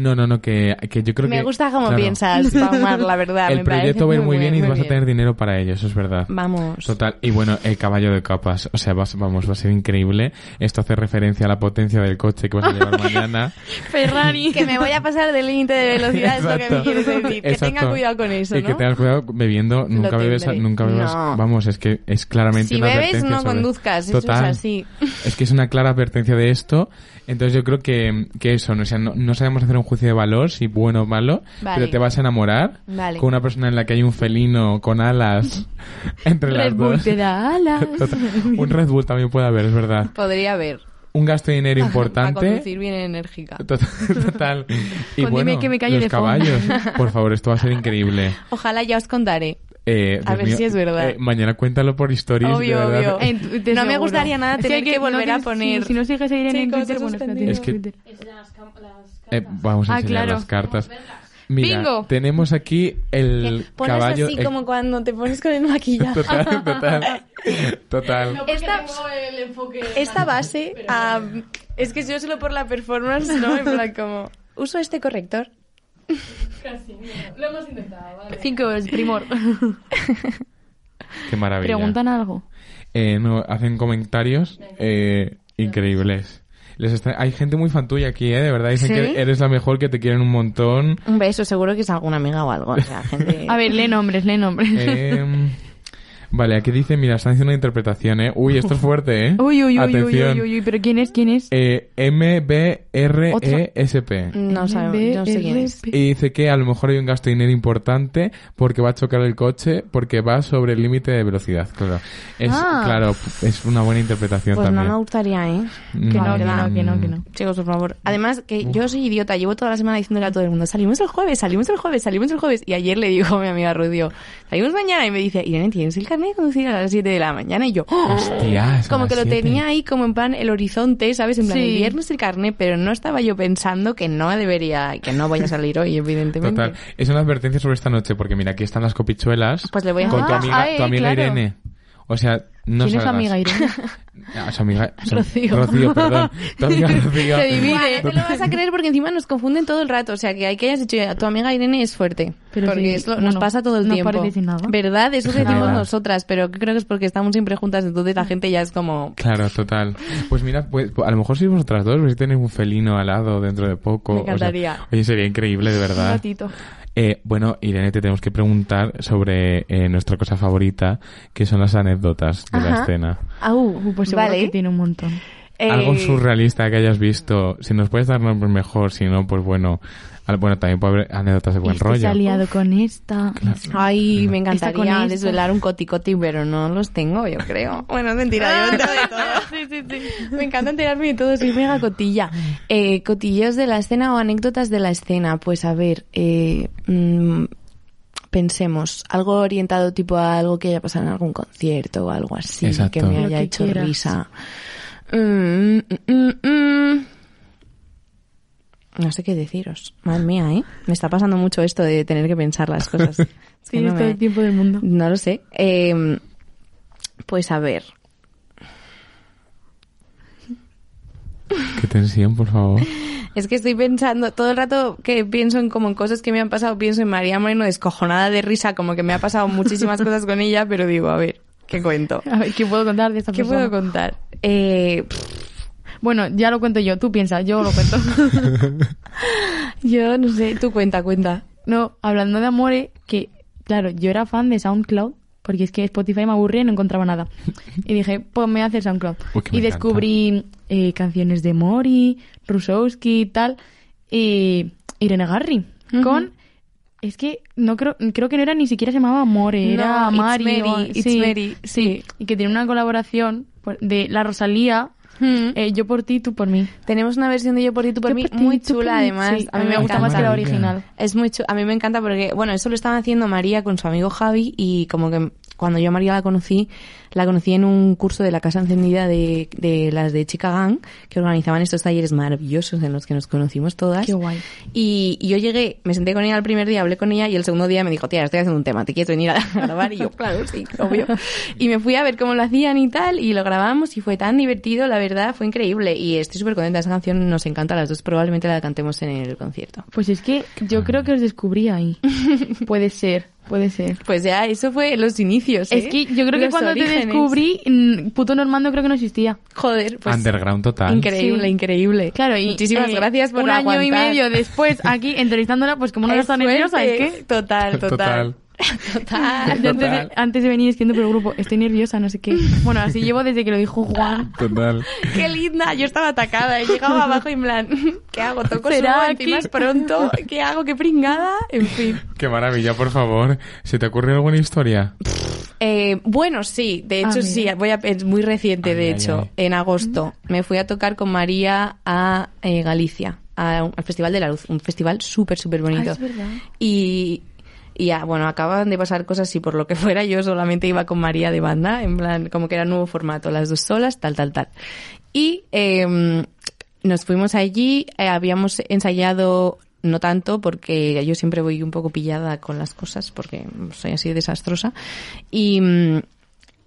D: no, no, no, que, que yo creo que...
C: me gusta cómo
D: claro,
C: piensas, *laughs* Pamar, la verdad.
D: El
C: me
D: proyecto va a ir muy bien y vas a tener dinero para ello, eso es verdad.
C: Vamos.
D: Total. Y bueno, el caballo de capas. O sea, vas- vamos, va a ser increíble. Esto hace referencia a la potencia del coche que vas a llevar *laughs* mañana.
C: Ferrari. que me voy a pasar del límite de velocidad, es lo que me quieres decir. Que
D: Exacto.
C: tenga cuidado con eso,
D: Y que tengas cuidado bebiendo. Nunca bebes, nunca bebas.
C: No.
D: Vamos, es que es claramente
C: Si
D: una
C: bebes,
D: advertencia
C: no
D: sobre-
C: conduzcas, eso
D: Total.
C: es así.
D: Es que es una clara advertencia de esto. Entonces yo creo que, que eso, no, o sea, no, no sabemos hacer un juicio de valor, si bueno o malo,
C: Vale.
D: pero te vas a enamorar
C: Vale.
D: con una persona en la que hay un felino con alas *laughs* entre las
E: Red Bull
D: dos.
E: te da alas. *laughs*
D: Un Red Bull también puede haber, es verdad.
C: Podría haber.
D: Un gasto de dinero *laughs*
C: A
D: importante.
C: conducir bien enérgica.
D: Total. total. Y
E: Con dime
D: bueno,
E: que me calle
D: los
E: de
D: caballos. Por favor, esto va a ser increíble.
C: Ojalá ya os contaré.
D: Eh,
C: A ver
D: mío,
C: si es verdad.
D: eh, mañana cuéntalo por stories.
C: Obvio,
D: de verdad.
C: obvio. *laughs* No me gustaría nada tener que volver
E: no
C: a poner-
E: Si, si no sigues a Irene en Twitter, bueno,
C: es
E: espérate,
D: Es que-
E: Twitter.
D: Eh, vamos a
E: Ah,
D: enseñar
E: claro.
D: las cartas. Mira,
E: Bingo.
D: tenemos aquí el
C: Pones
D: caballo.
C: así
D: eh,
C: como cuando te pones con el maquillaje.
D: Total, total. Total.
C: Esta, esta base, ah, es que yo solo por la performance, ¿no? En plan como, uso este corrector. *laughs*
E: Cinco euros, primor. *laughs*
D: Qué maravilla.
E: ¿Preguntan algo?
D: Eh, no, hacen comentarios eh, increíbles. Les está- Hay gente muy fan tuya aquí, ¿eh? De verdad, dicen
C: ¿Sí?
D: que eres la mejor, que te quieren un montón.
C: Un beso, seguro que es alguna amiga o algo. O sea, gente... *laughs*
E: A ver, lee nombres, lee nombres.
D: Eh, vale, aquí dice, mira, están haciendo una interpretación, ¿eh? Uy, esto es fuerte, ¿eh?
E: Uy, uy, uy, uy,
D: Atención.
E: uy, uy, uy, pero ¿quién es? ¿Quién es?
D: Eh, M-B-R-E-S-P.
C: No sabemos, no sé quién es.
D: Y dice que a lo mejor hay un gasto de dinero importante porque va a chocar el coche porque va sobre el límite de velocidad. Claro, es,
E: Ah.
D: claro, es una buena interpretación
C: Pues no
D: también.
C: me gustaría, ¿eh?
E: Que no,
C: La
E: que no, que no, que no.
C: Chicos, por favor. Además, que yo soy idiota. Llevo toda la semana diciéndole a todo el mundo, salimos el jueves, salimos el jueves, salimos el jueves. Y ayer le digo a mi amiga Rudio, salimos mañana. Y me dice, Irene, ¿tienes el carnet de conducir a las 7 de la mañana? Y yo, ¡oh!
D: Hostia,
C: como que lo
D: siete.
C: tenía ahí como en plan el horizonte, ¿sabes? En plan,
E: Sí.
C: el viernes el carnet, pero no estaba yo pensando que no debería, que no voy a salir hoy, evidentemente.
D: Total. Es una advertencia sobre esta noche porque mira, aquí están las copichuelas
C: Pues le voy a
D: con tu
E: Ah,
D: amiga,
E: ay,
D: tu amiga
E: claro.
D: Irene. O sea, no
E: ¿Quién es amiga Irene? *laughs*
D: Ah, su amiga, su-
E: Rocío.
D: Rocío, perdón. Tu *laughs* amiga Rocío.
E: Se divide.
C: Vale, te lo vas a creer porque encima nos confunden todo el rato. O sea, que hay que hayas dicho, tu amiga Irene es fuerte.
E: Pero
C: porque
E: sí,
C: eso nos pasa todo el
E: no
C: tiempo.
E: parece nada.
C: ¿Verdad? Eso decimos
D: Nada.
C: nosotras, pero creo que es porque estamos siempre juntas, entonces la gente ya es como...
D: Claro, total. Pues mira, pues, a lo mejor sois vosotras dos, pues si tenéis un felino al lado dentro de poco.
C: Me
D: o sea,
C: encantaría.
D: oye, sería increíble, de
E: Un
D: verdad.
E: ratito.
D: Eh, bueno, Irene, te tenemos que preguntar sobre eh, nuestra cosa favorita, que son las anécdotas de la escena.
C: Au,
E: Uh, pues seguro
C: vale.
E: que tiene un montón.
D: Algo
C: Eh,
D: surrealista que hayas visto. Si nos puedes dar nombres mejor, si no, pues bueno. Al- Bueno, también puede haber anécdotas de buen
E: Este
D: rollo.
E: se ha liado con esta.
C: Ay, me encantaría desvelar un coti-coti, pero no los tengo, yo creo. *laughs* Bueno, es mentira, yo me entero de todo. *laughs*
E: Sí, sí, sí.
C: Me encanta enterarme de todo, soy mega cotilla. Eh, cotillos de la escena o anécdotas de la escena. Pues a ver, eh, mm, pensemos, algo orientado tipo a algo que haya pasado en algún concierto o algo así,
D: Exacto.
C: que me haya
E: que
C: hecho
E: quieras.
C: risa. Mm, mm, mm, mm. No sé qué deciros. Madre mía, ¿eh? Me está pasando mucho esto de tener que pensar las cosas. *laughs* Es que
E: Tienes
C: no
E: todo
C: me-
E: el tiempo del mundo.
C: no lo sé. Eh, pues a ver.
D: Qué tensión, por favor. *laughs*
C: Es que estoy pensando, todo el rato que pienso en como en cosas que me han pasado, pienso en María Moreno descojonada de risa, como que me ha pasado muchísimas cosas con ella, pero digo, a ver, ¿qué cuento?
E: A ver, ¿qué puedo contar de esta
C: ¿Qué
E: persona?
C: puedo contar? Eh,
E: Bueno, ya lo cuento yo. Tú piensas, yo lo cuento. *laughs*
C: yo no sé, tú cuenta, cuenta.
E: no, hablando de amores, que, claro, yo era fan de SoundCloud, porque es que Spotify me aburría y no encontraba nada. Y dije, pues me voy a hacer SoundCloud.
D: Uy,
E: y descubrí eh, canciones de Mori, Rusowski y tal, y Irene Garry, con... Es que no creo, creo que no era ni siquiera se llamaba More, era
C: No, It's
E: Mari. Sí,
C: Mary, sí.
E: Y que tiene una colaboración de la Rosalía, eh, yo por ti, tú por mí.
C: Tenemos una versión de Yo por ti, tú por
E: Yo
C: mí,
E: por ti,
C: muy chula además.
E: sí.
C: a mí me,
E: gusta
C: encanta.
E: más que la original.
C: Es muy chu- a mí me encanta porque, bueno, eso lo estaba haciendo María con su amigo Javi y como que cuando yo a María la conocí, la conocí en un curso de la Casa Encendida de, de las de Chica Gang, que organizaban estos talleres maravillosos en los que nos conocimos todas.
E: Qué guay.
C: Y, y yo llegué, me senté con ella el primer día, hablé con ella y el segundo día me dijo, tía, estoy haciendo un tema, ¿te quieres venir a *laughs* grabar? Y yo, claro, sí, obvio. Y me fui a ver cómo lo hacían y tal, y lo grabamos y fue tan divertido, la verdad, fue increíble. Y estoy súper contenta, esa canción nos encanta a las dos, probablemente la cantemos en el concierto.
E: Pues es que yo creo que os descubrí ahí. *laughs* puede ser, puede ser.
C: Pues ya, eso fue los inicios, ¿eh?
E: Es que yo creo que cuando
C: orígenes.
E: te descubrí, puto Normando creo que no existía.
C: Joder, pues...
D: Underground total.
C: Increíble,
E: Sí.
C: increíble.
E: Claro, y
C: Muchísimas
E: eh,
C: gracias por
E: un año y medio después aquí entrevistándola, pues como no *laughs*
C: Es
E: está nerviosa, es que
C: Total, total.
D: Total.
C: Total.
E: Antes, de, antes de venir escribiendo por el grupo, estoy nerviosa, no sé qué. Bueno, así llevo desde que lo dijo Juan.
D: Total.
C: Qué linda, yo estaba atacada y llegaba abajo y en plan, ¿qué hago? Toco
E: ¿Será aquí?
C: encima es *laughs* pronto, ¿qué hago? ¿Qué pringada? En fin.
D: Qué maravilla, por favor. ¿Se te ocurre alguna historia?
C: Eh, bueno, sí, de
E: Ah,
C: hecho sí, voy a, es muy reciente,
D: Ay,
C: de
D: ay,
C: hecho,
D: ay.
C: en agosto me fui a tocar con María a eh, Galicia, al Festival de la Luz, un festival súper, súper bonito.
E: Ah, es verdad.
C: Y, y bueno, acababan de pasar cosas y por lo que *laughs* fuera yo solamente iba con María de banda, en plan, como que era nuevo formato, las dos solas, tal, tal, tal. Y em, nos fuimos allí, eh, habíamos ensayado no tanto porque yo siempre voy un poco pillada con las cosas porque soy así desastrosa y, mm,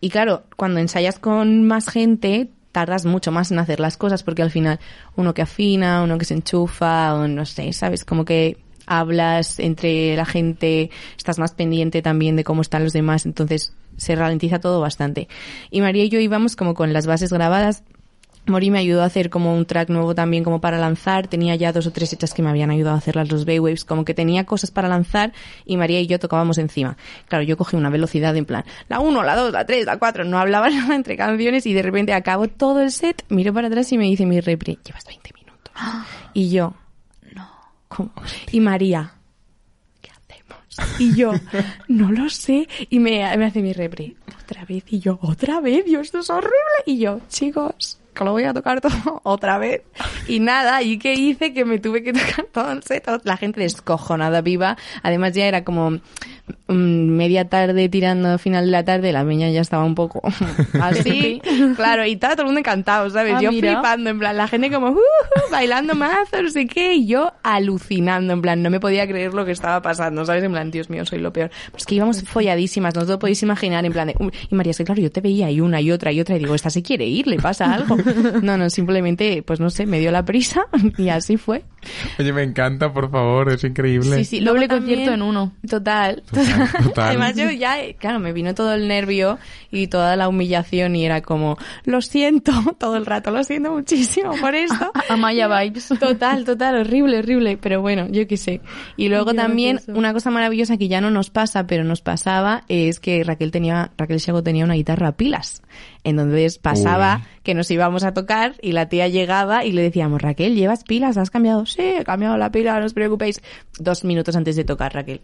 C: y claro, cuando ensayas con más gente tardas mucho más en hacer las cosas porque al final uno que afina, uno que se enchufa o no sé, ¿sabes? Como que hablas entre la gente, estás más pendiente también de cómo están los demás, entonces se ralentiza todo bastante. Y María y yo íbamos como con las bases grabadas Mori me ayudó a hacer como un track nuevo también como para lanzar. Tenía ya dos o tres hechas que me habían ayudado a hacer las los Baywaves. Como que tenía cosas para lanzar y María y yo tocábamos encima. Claro, yo cogí una velocidad en plan, la 1, la 2, la 3, la 4. No hablaba *laughs* nada entre canciones y de repente acabo todo el set, miro para atrás y me dice mi repre, llevas 20 minutos. *gasps* Y yo, Y María, ¿qué hacemos? Y yo, *laughs* no lo sé. Y me, me hace mi repre, otra vez. Y yo, otra vez, Dios, esto es horrible. Y yo, chicos, que lo voy a tocar todo *laughs* otra vez. Y nada, ¿y qué hice? Que me tuve que *laughs* tocar todo el set. La gente descojonada viva. Además ya era como media tarde tirando a final de la tarde. La peña ya estaba un poco *laughs* así. claro, y estaba todo el mundo encantado, ¿sabes?
E: Ah,
C: yo
E: mira.
C: flipando, en plan, la gente como "Uh, uh", bailando más, no sé qué. Y yo alucinando, en plan, no me podía creer lo que estaba pasando, ¿sabes? En plan, Dios mío, soy lo peor. Pues que íbamos folladísimas, no os lo podéis imaginar, en plan de... "Uy". Y María, es que claro, yo te veía y una y otra y otra y digo, esta se quiere ir, le pasa algo. *laughs* No, no, simplemente, pues no sé, me dio la prisa *laughs* y así fue.
D: Oye, me encanta, por favor, es increíble.
C: Sí, sí,
E: Doble
C: luego
E: concierto en uno.
C: Total.
D: Total, total. *laughs*
C: Además, yo ya, claro, me vino todo el nervio y toda la humillación y era como, lo siento *laughs* todo el rato, lo siento muchísimo por *laughs* esto.
E: Amaya Vibes.
C: Total, total, horrible, horrible, pero bueno, yo qué sé. Y luego también una cosa maravillosa que ya no nos pasa, pero nos pasaba, es que Raquel tenía, Raquel Chago tenía una guitarra a pilas. Entonces pasaba
D: Uy.
C: que nos íbamos a tocar y la tía llegaba y le decíamos, Raquel, ¿llevas pilas? ¿Has cambiado? Sí, he cambiado la pila, no os preocupéis. Dos minutos antes de tocar, Raquel.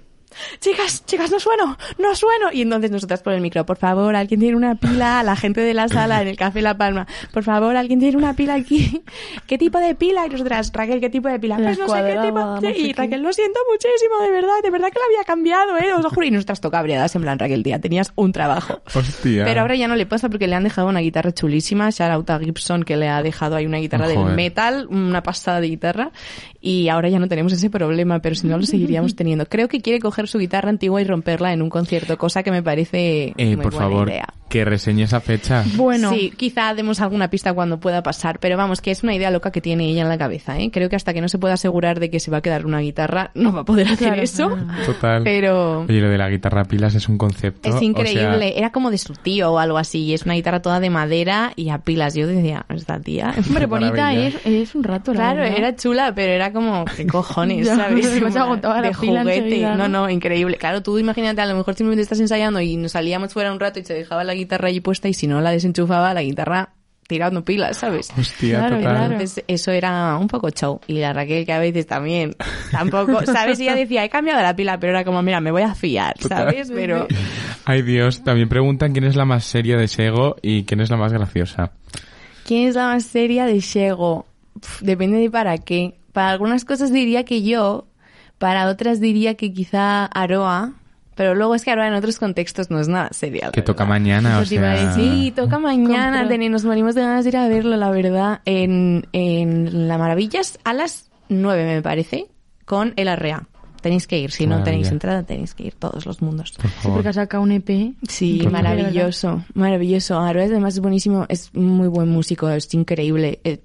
C: Chicas, chicas, no sueno, no sueno. Y entonces nosotras por el micro, por favor, alguien tiene una pila, la gente de la sala en el Café La Palma, por favor, alguien tiene una pila aquí. ¿Qué tipo de pila? Y nosotras, Raquel, ¿qué tipo de pila?
E: La
C: Pues no sé qué tipo.
E: sé
C: y. Raquel, lo siento muchísimo, de verdad, de verdad que la había cambiado, eh, os lo juro. Y nosotras tocabreadas en plan, Raquel, tía, tenías un trabajo.
D: Hostia.
C: Pero ahora ya no le pasa porque le han dejado una guitarra chulísima, shout out a Gibson que le ha dejado ahí una guitarra del
D: Joder.
C: metal, una pasada de guitarra, y ahora ya no tenemos ese problema, pero si no lo seguiríamos teniendo. Creo que quiere coger su guitarra antigua y romperla en un concierto, cosa que me parece
D: Eh,
C: muy
D: por
C: buena
D: favor,
C: idea.
D: Que reseñe esa fecha.
E: Bueno,
C: Sí, quizá demos alguna pista cuando pueda pasar, pero vamos, que es una idea loca que tiene ella en la cabeza, ¿eh? Creo que hasta que no se pueda asegurar de que se va a quedar una guitarra, no va a poder hacer
E: Claro.
C: eso.
D: Total.
C: Pero
D: Oye, lo de la guitarra a pilas es un concepto.
C: es
D: o sea,
C: increíble. Era como de su tío o algo así. y Es una guitarra toda de madera y a pilas. Yo decía, esta tía. *laughs*
E: hombre, bonita es, es un rato, la
C: Claro,
E: verdad.
C: era chula, pero era como, ¿qué cojones, *laughs* sabes?
E: me la
C: de
E: pila
C: juguete.
E: enseguida,
C: no,
E: ¿no?
C: no, increíble. Claro, tú imagínate, a lo mejor simplemente estás ensayando y nos salíamos fuera un rato y se dejaba la guitarra allí puesta y si no la desenchufaba, la guitarra tirando pilas, ¿sabes?
D: Hostia,
E: Claro,
D: total.
E: claro.
C: Entonces, eso era un poco show. Y la Raquel, que a veces también, *laughs* tampoco, ¿sabes? Ella decía, he cambiado la pila, pero era como, mira, me voy a fiar, ¿sabes? Pero *laughs*
D: Ay Dios, también preguntan quién es la más seria de Sego y quién es la más graciosa.
C: ¿quién es la más seria de Shego? Pf, depende de para qué. Para algunas cosas diría que yo, para otras diría que quizá Aroa, pero luego es que Aroa en otros contextos no es nada seria.
D: Que toca mañana, o sea...
C: Sí, toca mañana, nos morimos de ganas de ir a verlo, la verdad, en, en La Maravillas a las 9, me parece, con el Arrea. Tenéis que ir, si no tenéis entrada, tenéis que ir todos los mundos.
D: Por
E: Sí,
D: favor.
E: porque ha sacado un EP.
C: Sí,
E: Increíble,
C: maravilloso, maravilloso. Aro es además es buenísimo, es muy buen músico, es increíble. Eh,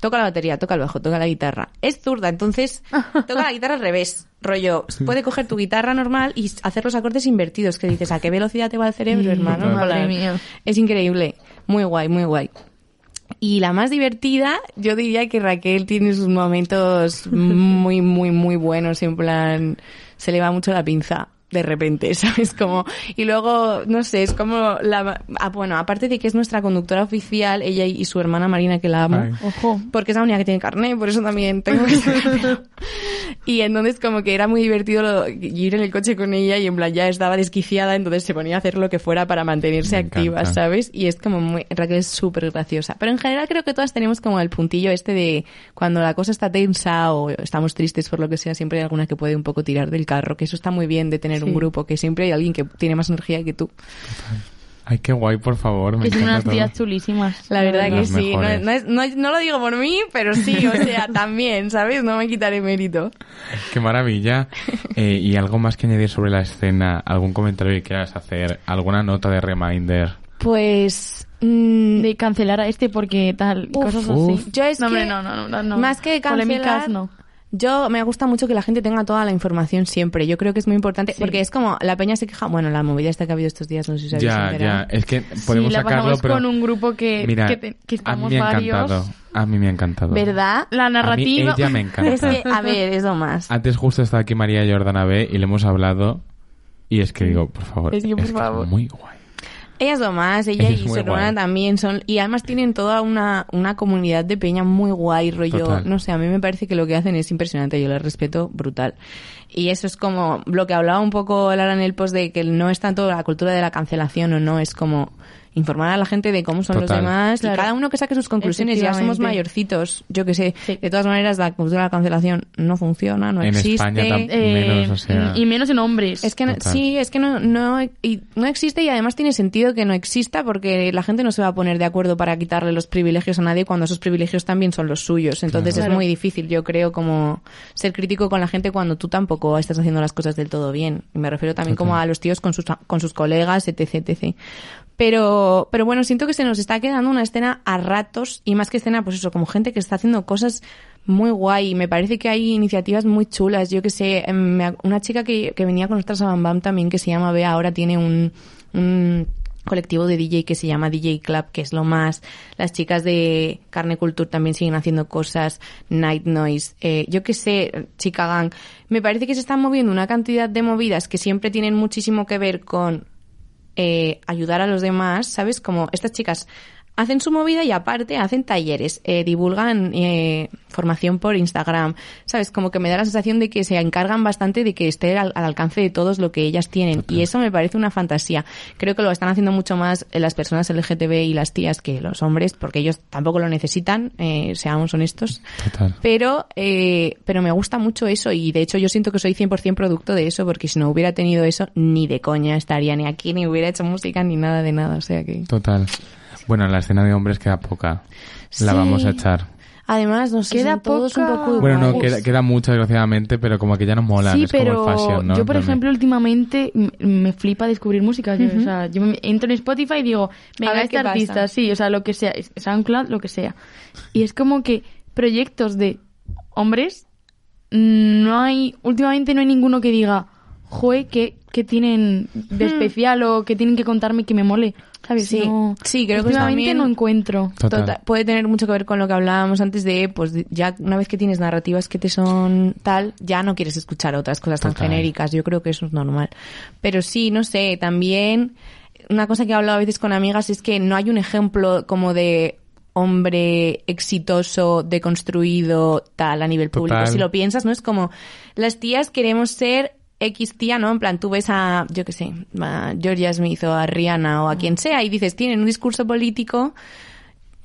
C: toca la batería, toca el bajo, toca la guitarra. Es zurda, entonces *laughs* toca la guitarra al revés. Rollo, puede coger tu guitarra normal y hacer los acordes invertidos, que dices, ¿a qué velocidad te va el cerebro, hermano?
E: Madre mía.
C: Es increíble, muy guay, muy guay. Y la más divertida, yo diría que Raquel tiene sus momentos *laughs* muy, muy, muy buenos, en plan, se le va mucho la pinza de repente, *laughs* ¿sabes? Como, y luego, no sé, es como la, ah, bueno, aparte de que es nuestra conductora oficial, ella y su hermana Marina, que la amo,
D: Ay.
E: Ojo.
C: porque es la única que tiene carnet, por eso también tengo que. *laughs* Y entonces como que era muy divertido lo- ir en el coche con ella y en plan ya estaba desquiciada, entonces se ponía a hacer lo que fuera para mantenerse
D: Me
C: activa,
D: encanta.
C: ¿sabes? Y es como muy, Raquel es súper graciosa. Pero en general creo que todas tenemos como el puntillo este de cuando la cosa está tensa o estamos tristes por lo que sea, siempre hay alguna que puede un poco tirar del carro, que eso está muy bien de tener un
E: Sí.
C: grupo, que siempre hay alguien que tiene más energía que tú.
D: Ay, qué guay, por favor. Me
E: Que son unas
D: todo.
E: tías chulísimas.
C: La verdad que
D: Las
C: sí, no, no es- no no lo digo por mí, pero sí, o *laughs* sea, también, ¿sabes? No me quitaré mérito.
D: Qué maravilla. Eh, y algo más que añadir sobre la escena, algún comentario que quieras hacer, alguna nota de reminder.
C: Pues... mm,
E: De cancelar a este porque tal,
C: Uf,
E: cosas
D: uf.
E: así.
C: Yo es
E: no, hombre,
C: que-
E: no, no, no, no.
C: Más que cancelar,
E: Polémicas, no.
C: Yo me gusta mucho que la gente tenga toda la información siempre. Yo creo que es muy importante
E: Sí.
C: porque es como la peña se queja. Bueno, la movida esta que ha habido estos días, no sé si habéis
D: Ya, ya. Es que podemos
E: sí, la
D: sacarlo, pero...
E: con un grupo que,
D: Mira,
E: que, te- que
D: a
E: estamos
D: mí me ha
E: varios.
D: encantado. A mí me ha encantado.
C: ¿Verdad?
E: La narrativa.
D: A mí ella me *laughs* encanta.
C: Es que, a ver, es lo más.
D: Antes justo estaba aquí María Jordana B y le hemos hablado y es que digo, por favor,
E: Es que, por
D: es
E: favor.
D: muy guay.
C: Ella es lo más, ella y su hermana
D: guay.
C: también son, y además tienen toda una, una comunidad de peña muy guay, rollo,
D: Total.
C: no sé, a mí me parece que lo que hacen es impresionante, yo les respeto brutal. Y eso es como lo que hablaba un poco Lara en el post de que no es tanto la cultura de la cancelación o no, es como informar a la gente de cómo son los demás
E: Claro.
C: y cada uno que saque sus conclusiones, ya somos mayorcitos, yo que sé.
E: Sí.
C: De todas maneras, la cultura de la cancelación no funciona, no
D: En
C: existe.
D: España
E: Eh,
D: Menos, o sea-
E: Y menos en hombres.
C: Es que no- sí, es que no, no, y no existe y además tiene sentido que no exista porque la gente no se va a poner de acuerdo para quitarle los privilegios a nadie cuando esos privilegios también son los suyos. Entonces
E: Claro.
C: es muy difícil, yo creo, como ser crítico con la gente cuando tú tampoco estás haciendo las cosas del todo bien. Y me refiero también como a los tíos con sus, con sus colegas, etc, etc. Pero, pero bueno, siento que se nos está quedando una escena a ratos y más que escena, pues eso, como gente que está haciendo cosas muy guay. Me parece que hay iniciativas muy chulas. Yo que sé, em, una chica que, que venía con nosotras a Bam Bam también, que se llama Bea, ahora tiene un, un colectivo de DJ que se llama DJ Club, que es lo más. Las chicas de Carne Culture también siguen haciendo cosas. Night Noise, eh, yo que sé, Chica Gang. Me parece que se están moviendo una cantidad de movidas que siempre tienen muchísimo que ver con eh, ayudar a los demás, ¿sabes? Como estas chicas hacen su movida y aparte hacen talleres, eh, divulgan eh, formación por Instagram, ¿sabes? Como que me da la sensación de que se encargan bastante de que esté al, al alcance de todos lo que ellas tienen y eso me parece una fantasía. Creo que lo están haciendo mucho más eh, las personas LGTB y las tías que los hombres porque ellos tampoco lo necesitan, eh, seamos honestos.
D: Total.
C: Pero, eh, pero me gusta mucho eso y de hecho yo siento que soy 100% producto de eso porque si no hubiera tenido eso ni de coña estaría ni aquí ni hubiera hecho música ni nada de nada, o sea que...
D: Total. Bueno, la escena de hombres queda poca. La
C: Sí.
D: vamos a echar.
C: Además, no sé,
E: Queda
C: todos un
E: poca-
C: poco
D: Bueno, no, queda, queda mucha, desgraciadamente, pero como que ya no molan.
E: Sí,
D: es
E: pero
D: como el fashion, ¿no?
E: yo, por ejemplo, últimamente me flipa descubrir música. yo, O sea, yo me- entro en Spotify y digo, venga, este
C: pasa.
E: artista, sí, o sea, lo que sea, SoundCloud, lo que sea. Y es como que proyectos de hombres, mm, no hay, últimamente no hay ninguno que diga, joe, ¿qué, qué tienen de especial o qué tienen que contarme que me mole? ¿Sabes?
C: Sí,
E: No-
C: sí, creo que
E: últimamente
C: también-
E: no encuentro.
D: Total.
C: Total, puede tener mucho que ver con lo que hablábamos antes de, pues ya una vez que tienes narrativas que te son tal, ya no quieres escuchar otras cosas tan
D: Total.
C: genéricas. Yo creo que eso es normal. Pero sí, no sé, también una cosa que he hablado a veces con amigas es que no hay un ejemplo como de hombre exitoso, deconstruido, tal, a nivel público.
D: Total.
C: Si lo piensas, ¿no? Es como, las tías queremos ser X tía, ¿no? En plan, tú ves a, yo qué sé, a Georgia Smith o a Rihanna o a quien sea y dices, tienen un discurso político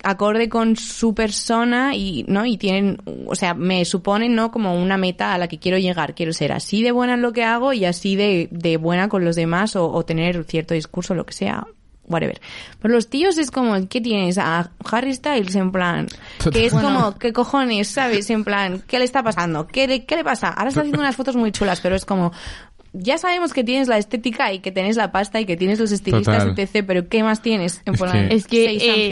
C: acorde con su persona y no y tienen o sea me suponen no como una meta a la que quiero llegar. Quiero ser así de buena en lo que hago y así de, de buena con los demás o, o tener cierto discurso lo que sea whatever pero los tíos es como ¿qué tienes? a Harry Styles en plan que es como ¿qué cojones? ¿sabes? en plan ¿qué le está pasando? ¿qué le, qué le pasa? ahora está haciendo unas fotos muy chulas pero es como ya sabemos que tienes la estética y que tienes la pasta y que tienes los estilistas
D: Total.
C: etc pero ¿qué más tienes? En
D: Es
C: plan,
D: que-
E: Es que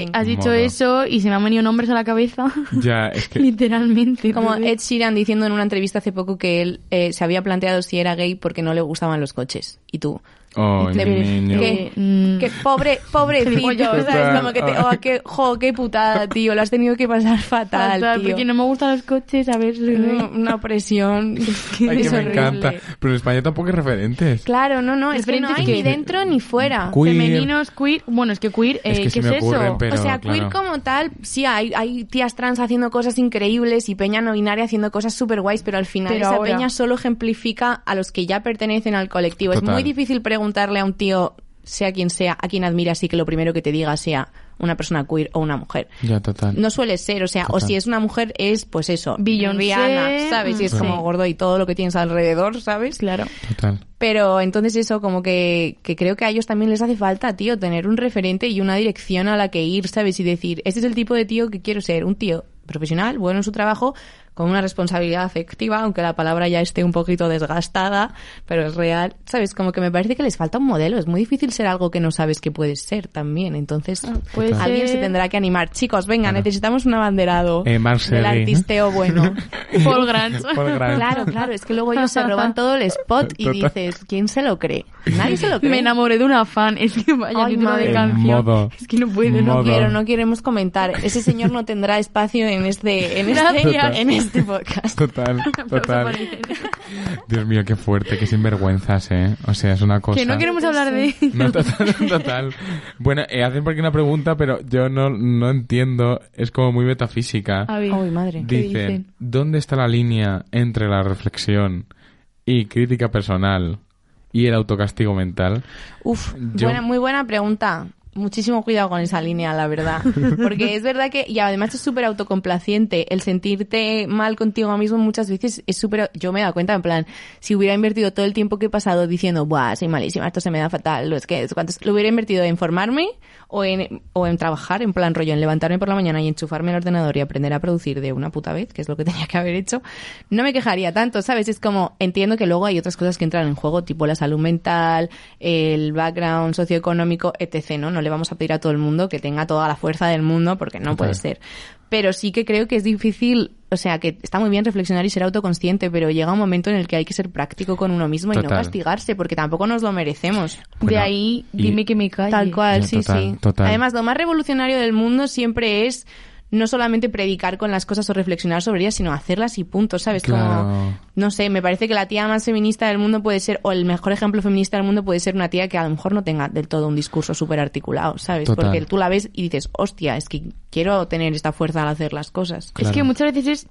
E: eh, has dicho
D: Modo.
E: eso y se me han venido nombres a la cabeza.
D: Ya, es que... *laughs*
E: Literalmente.
C: Como Ed Sheeran diciendo en una entrevista hace poco que él eh, se había planteado si era gay porque no le gustaban los coches. Y tú.
D: Oh,
C: Le-
D: niño.
C: que,
E: Mm.
C: que pobre, *laughs*
E: Gilipollas.
C: ¿sabes? Como que te, oh, qué, jo, qué putada, tío, lo has tenido que pasar fatal,
E: Fatal,
C: tío.
E: Porque no me gustan los coches, a ver,
C: No. Una opresión. *laughs* que
D: Ay,
C: es
D: que me encanta. Pero en España tampoco hay referentes.
C: Claro, no, no, es que no hay
E: que-
C: ni dentro ni fuera.
D: Queer.
E: Femeninos, queer. Bueno, es que queer,
D: Es
E: eh,
D: que
E: ¿qué
D: se
E: es
D: ocurren,
E: eso?
D: pero-
C: o sea,
D: claro.
C: queer como tal, sí, hay, hay tías trans haciendo cosas increíbles y peña no binaria haciendo cosas súper guays, pero al final
E: Pero
C: esa
E: ahora-
C: peña solo ejemplifica a los que ya pertenecen al colectivo.
D: Total.
C: Es muy difícil preguntarle a un tío, sea quien sea, a quien admira, así que lo primero que te diga sea una persona queer o una mujer.
D: Ya, total.
C: No suele ser, o sea, o si es una mujer es, pues eso,
E: Beyoncé,
C: Rihanna, ¿sabes? Y es como gordo y todo lo que tienes alrededor, ¿sabes?
E: Claro.
D: Total.
C: Pero entonces eso, como que, que creo que a ellos también les hace falta, tío, tener un referente y una dirección a la que ir, ¿sabes? Y decir, este es el tipo de tío que quiero ser, un tío profesional, bueno en su trabajo, con una responsabilidad afectiva, aunque la palabra ya esté un poquito desgastada, pero es real, ¿sabes? Como que me parece que les falta un modelo, es muy difícil ser algo que no sabes que puedes ser también, entonces
E: puede
C: alguien se tendrá que animar. Chicos, venga,
D: Claro.
C: necesitamos un abanderado
D: Eh,
C: del artisteo bueno. *laughs*
E: Paul Grant. *laughs*
D: Paul Grant.
C: Claro, claro, es que luego ellos se roban *laughs* todo el spot y
D: Total.
C: dices, ¿quién se lo cree? Nadie se lo cree.
E: Me enamoré de una fan. Es que vaya
C: Ay,
E: título de canción.
D: modo.
E: Es que no puedo, no
C: quiero, no queremos comentar. Ese señor no tendrá espacio en este, este, en este podcast.
D: Total, *laughs* total. Dios mío, qué fuerte, qué sinvergüenzas, ¿eh? O sea, es una cosa...
E: Que no queremos hablar de...
D: No, total, *laughs* total. Bueno, eh, hacen por aquí una pregunta, pero yo no, no entiendo. Es como muy metafísica.
C: Ay, madre.
E: ¿qué
D: Dicen,
E: dicen?
D: ¿dónde está la línea entre la reflexión y crítica personal y el autocastigo mental?
C: Uf,
D: Yo-
C: buena, muy buena pregunta. Muchísimo cuidado con esa línea, la verdad. *laughs* Porque es verdad que, y además es súper autocomplaciente. El sentirte mal contigo mismo muchas veces es súper... Yo me he dado cuenta, en plan, si hubiera invertido todo el tiempo que he pasado diciendo, buah, soy malísima, esto se me da fatal, lo es que, cuántos... Lo hubiera invertido en formarme o en, o en trabajar, en plan rollo, en levantarme por la mañana y enchufarme el ordenador y aprender a producir de una puta vez, que es lo que *laughs* tenía que haber hecho, no me quejaría tanto, ¿sabes? Es como, entiendo que luego hay otras cosas que entran en juego, tipo la salud mental, el background socioeconómico, etc., ¿no? No le vamos a pedir a todo el mundo que tenga toda la fuerza del mundo, porque no puede ser. Pero sí que creo que es difícil, o sea, que está muy bien reflexionar y ser autoconsciente, pero llega un momento en el que hay que ser práctico con uno mismo y no castigarse, porque tampoco nos lo merecemos.
D: Bueno,
E: de ahí,
D: y-
E: dime que me calle.
C: Tal cual,
D: No,
C: sí,
D: total,
C: sí.
D: total.
C: Además, lo más revolucionario del mundo siempre es no solamente predicar con las cosas o reflexionar sobre ellas, sino hacerlas y punto, ¿sabes?
D: Claro.
C: Como, no sé, me parece que la tía más feminista del mundo puede ser, o el mejor ejemplo feminista del mundo puede ser una tía que a lo mejor no tenga del todo un discurso súper articulado, ¿sabes?
D: Total.
C: Porque tú la ves y dices, hostia, es que quiero tener esta fuerza al hacer las cosas.
E: Es que muchas veces es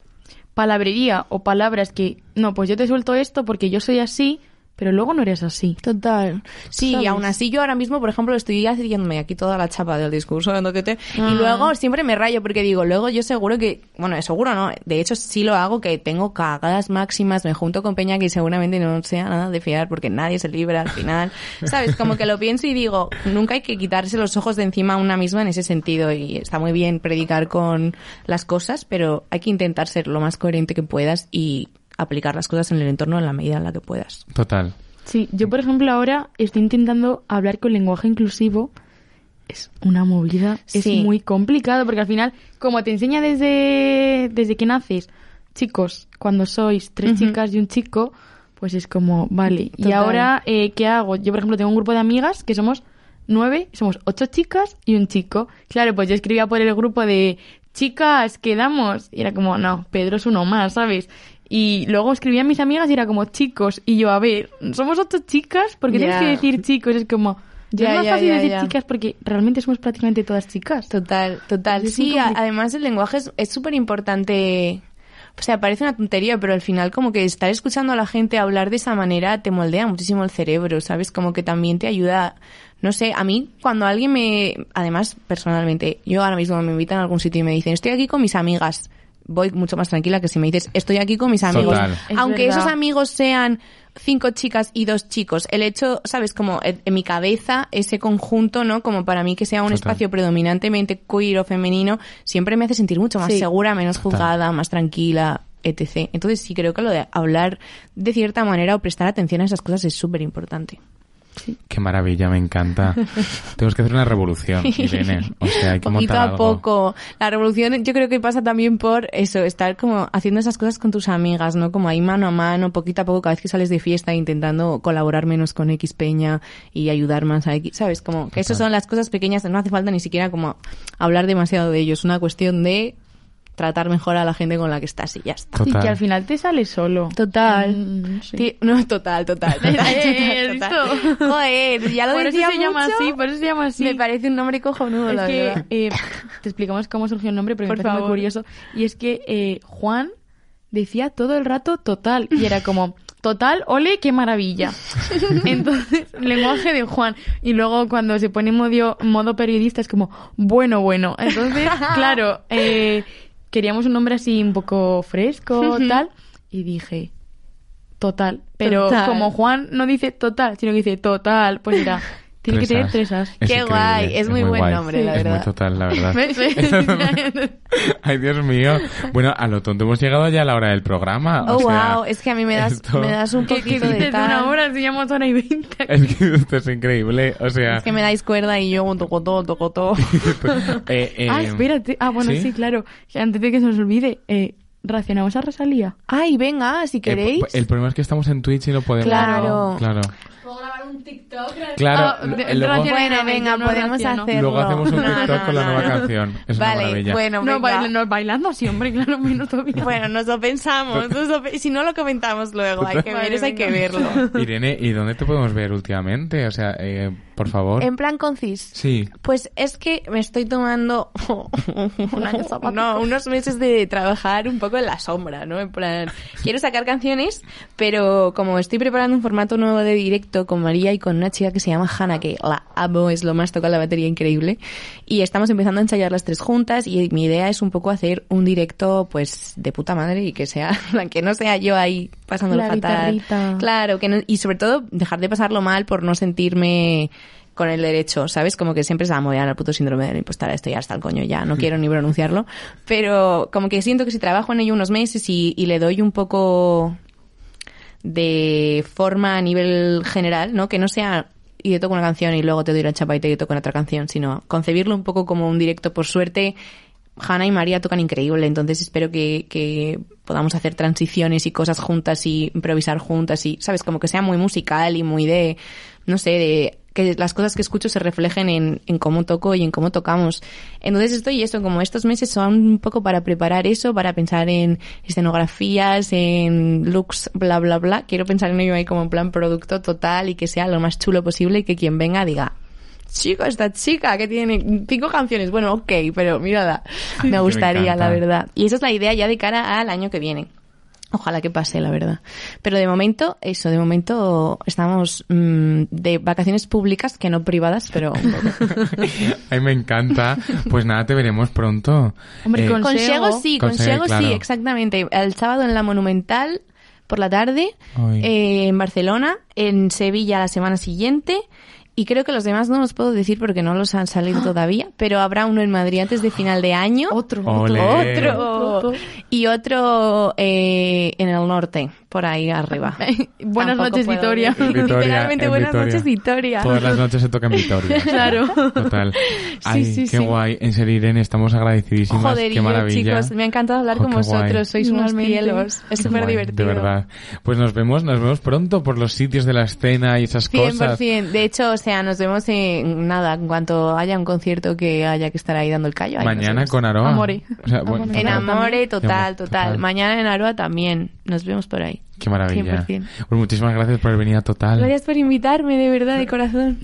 E: palabrería o palabras que, no, pues yo te suelto esto porque yo soy así, pero luego no eres así.
C: Total. Sí, y aún así yo ahora mismo, por ejemplo, estoy haciéndome aquí toda la chapa del discurso de
E: Ah.
C: y luego siempre me rayo porque digo, luego yo seguro que, bueno, seguro no, de hecho sí lo hago, que tengo cagadas máximas, me junto con Peña que seguramente no sea nada de fiar porque nadie se libra al final, *laughs* ¿sabes? Como que lo pienso y digo, nunca hay que quitarse los ojos de encima a una misma en ese sentido y está muy bien predicar con las cosas, pero hay que intentar ser lo más coherente que puedas y aplicar las cosas en el entorno en la medida en la que puedas.
D: Total.
E: Sí, yo por ejemplo ahora estoy intentando hablar con lenguaje inclusivo. Es una movida, es
C: Sí.
E: muy complicado porque al final, como te enseña desde, desde que naces, chicos, cuando sois tres chicas y un chico, pues es como, vale. Y ahora, eh, ¿qué hago? Yo por ejemplo tengo un grupo de amigas que somos nueve, somos ocho chicas y un chico. Claro, pues yo escribía por el grupo de chicas, quedamos. Y era como, no, Pedro es uno más, ¿sabes? Y luego escribía a mis amigas y era como chicos. Y yo, a ver, somos ocho chicas, porque tienes
C: Ya.
E: que decir chicos? Es como, ya, es más
C: ya,
E: fácil
C: ya,
E: decir chicas porque realmente somos prácticamente todas chicas.
C: Total, total.
E: Es
C: Sí, además el lenguaje es- es súper importante. O sea, parece una tontería, pero al final como que estar escuchando a la gente hablar de esa manera te moldea muchísimo el cerebro, ¿sabes? Como que también te ayuda, no sé, a mí cuando alguien me, además personalmente, yo ahora mismo me invitan a algún sitio y me dicen, estoy aquí con mis amigas, voy mucho más tranquila que si me dices, estoy aquí con mis amigos.
E: Es
C: Aunque
E: verdad.
C: esos amigos sean cinco chicas y dos chicos, el hecho, sabes, como en en mi cabeza, ese conjunto, ¿no? Como para mí que sea un
D: Total.
C: espacio predominantemente queer o femenino, siempre me hace sentir mucho más
E: Sí.
C: segura, menos
D: Total.
C: juzgada, más tranquila, etc. Entonces sí creo que lo de hablar de cierta manera o prestar atención a esas cosas es súper importante.
D: Qué maravilla, me encanta. *laughs* Tenemos que hacer una revolución, Irene. O sea, hay que
C: Poquito a
D: algo.
C: poco. La revolución yo creo que pasa también por eso, estar como haciendo esas cosas con tus amigas, ¿no? Como ahí mano a mano, poquito a poco, cada vez que sales de fiesta, intentando colaborar menos con X peña y ayudar más a X, ¿sabes? Como que esas son las cosas pequeñas, no hace falta ni siquiera como hablar demasiado de ello, es una cuestión de tratar mejor a la gente con la que estás y ya está.
E: Y
D: Total.
E: que al final te sale solo.
C: Total.
E: Mm, no sé.
C: Ti- No, total, total. *laughs* total, total,
E: ¿has
C: total. Joder, ya lo
E: por eso
C: decía
E: se llama
C: mucho.
E: así, por eso se llama así.
C: Me parece un nombre cojonudo,
E: Es
C: la
E: que
C: verdad.
E: eh, te explicamos cómo surgió el nombre, pero
C: Por
E: me parece muy
C: favor.
E: curioso. Y es que eh, Juan decía todo el rato total. Y era como, total, ole, qué maravilla. *laughs* Entonces, lenguaje de Juan. Y luego cuando se pone en modo, modo periodista es como, bueno, bueno. Entonces, claro, eh, queríamos un nombre así un poco fresco, tal. Y dije, total. Pero
C: Total.
E: como Juan no dice total, sino que dice total, pues era, *laughs* tiene que tener tres as.
D: Es
C: Qué
D: increíble,
C: guay, es muy buen
D: guay.
C: nombre, la
D: es
C: verdad.
D: muy total, la *laughs* verdad. *laughs* Ay, Dios mío. Bueno, a lo tonto hemos llegado ya a la hora del programa.
C: Oh,
D: o sea,
C: wow, es que a mí me das,
D: esto-
C: me das un *laughs*
E: ¿Qué,
C: poquito
E: qué
C: de
E: dices de
C: tal.
E: una hora? Si llamo hora y veinte.
D: Es que esto es increíble. O sea,
C: Es que me dais cuerda y yo toco todo, toco todo.
D: eh, eh,
E: ah, espérate. Ah, bueno,
D: ¿sí?
E: sí, claro. Antes de que se nos olvide, eh, ¿racionamos a Rosalía?
C: Ay, venga, si
D: eh,
C: queréis.
D: el problema es que estamos en Twitch y lo podemos.
C: Claro.
D: Claro.
F: Puedo grabar un TikTok.
D: Claro.
E: Ah, de-
D: eh, luego.
C: Bueno, venga,
E: no
C: podemos
E: raciono.
C: hacerlo.
D: luego hacemos un
C: No, no,
D: TikTok con la
C: no,
D: nueva
C: no.
D: canción. Es una
C: vale,
D: maravilla.
C: bueno,
E: No,
C: venga.
E: baila- no, bailando así, hombre, claro, menos todavía.
C: Bueno, nos lo pensamos. nos lo si no lo comentamos luego, hay que
E: Vale,
C: ver, eso hay que verlo.
D: Irene, ¿y dónde te podemos ver últimamente? O sea, eh, por favor.
C: En plan concis.
D: Sí.
C: Pues es que me estoy tomando *laughs* no, unos meses de trabajar un poco en la sombra, ¿no? En plan, quiero sacar canciones, pero como estoy preparando un formato nuevo de directo con María y con una chica que se llama Hannah, que la amo, es lo más, toca la batería increíble, y estamos empezando a ensayar las tres juntas y mi idea es un poco hacer un directo, pues, de puta madre y que sea, *laughs* que no sea yo ahí pasándolo
E: La
C: fatal.
E: guitarrita.
C: Claro, que no- y sobre todo dejar de pasarlo mal por no sentirme con el derecho, ¿sabes? Como que siempre se va a mover al puto síndrome de la impostora, esto ya está el coño ya, no quiero ni pronunciarlo, pero como que siento que si trabajo en ello unos meses y, y le doy un poco de forma a nivel general, ¿no? Que no sea y te toco una canción y luego te doy la chapa y te toco otra canción, sino concebirlo un poco como un directo. Por suerte, Hanna y María tocan increíble, entonces espero que, que podamos hacer transiciones y cosas juntas y improvisar juntas y, ¿sabes? Como que sea muy musical y muy de, no sé, de que las cosas que escucho se reflejen en, en cómo toco y en cómo tocamos. Entonces estoy eso, como estos meses son un poco para preparar eso, para pensar en escenografías, en looks, bla, bla, bla. Quiero pensar en ello ahí como en plan producto total y que sea lo más chulo posible y que quien venga diga, chico, esta chica que tiene cinco canciones, bueno, ok, pero mírala, me gustaría, la
D: encanta.
C: verdad. Y esa es la idea ya de cara al año que viene. Ojalá que pase, la verdad. Pero de momento, eso, de momento estamos mm, de vacaciones públicas, que no privadas, pero. *laughs*
D: Ay, me encanta. Pues nada, te veremos pronto.
E: Hombre,
D: Eh,
E: con-
C: Con
E: Siego.
C: Siego sí, con
D: Con Siego,
C: Siego
D: claro.
C: sí, exactamente. El sábado en la Monumental por la tarde, eh, en Barcelona, en Sevilla la semana siguiente. Y creo que los demás no los puedo decir porque no los han salido todavía, pero habrá uno en Madrid antes de final de año.
E: Otro.
C: Otro.
E: Otro.
C: Y otro eh, en el norte, por ahí arriba. *laughs*
E: Buenas
C: Tampoco
E: noches, Vitoria.
D: Vitoria,
C: Literalmente
D: en
C: buenas
D: Vitoria.
C: noches, Vitoria.
D: Todas las noches se toca en Vitoria. *laughs*
E: Claro.
D: Total. Ay,
C: sí,
D: qué
C: sí.
D: guay. En serio, Irene, estamos agradecidísimas.
C: Joder, y
D: qué
C: yo,
D: maravilla.
C: chicos, me ha encantado hablar
D: Jo,
C: con
D: qué guay.
C: vosotros, sois unos cielos. Es súper divertido.
D: De verdad. Pues nos vemos, nos vemos pronto por los sitios de la escena y esas cosas.
C: 100%. De hecho, sea, nos vemos en nada, en cuanto haya un concierto que haya que estar ahí dando el callo. ahí
D: Mañana con Aroa.
E: Amore.
D: O sea, bueno,
E: Amore.
C: En. Amore, total,
D: Total.
C: total. Mañana en Aroa también. Nos vemos por ahí.
D: Qué maravilla.
C: 100%.
D: Pues muchísimas gracias por haber venido a Total.
C: Gracias por invitarme, de verdad, de corazón.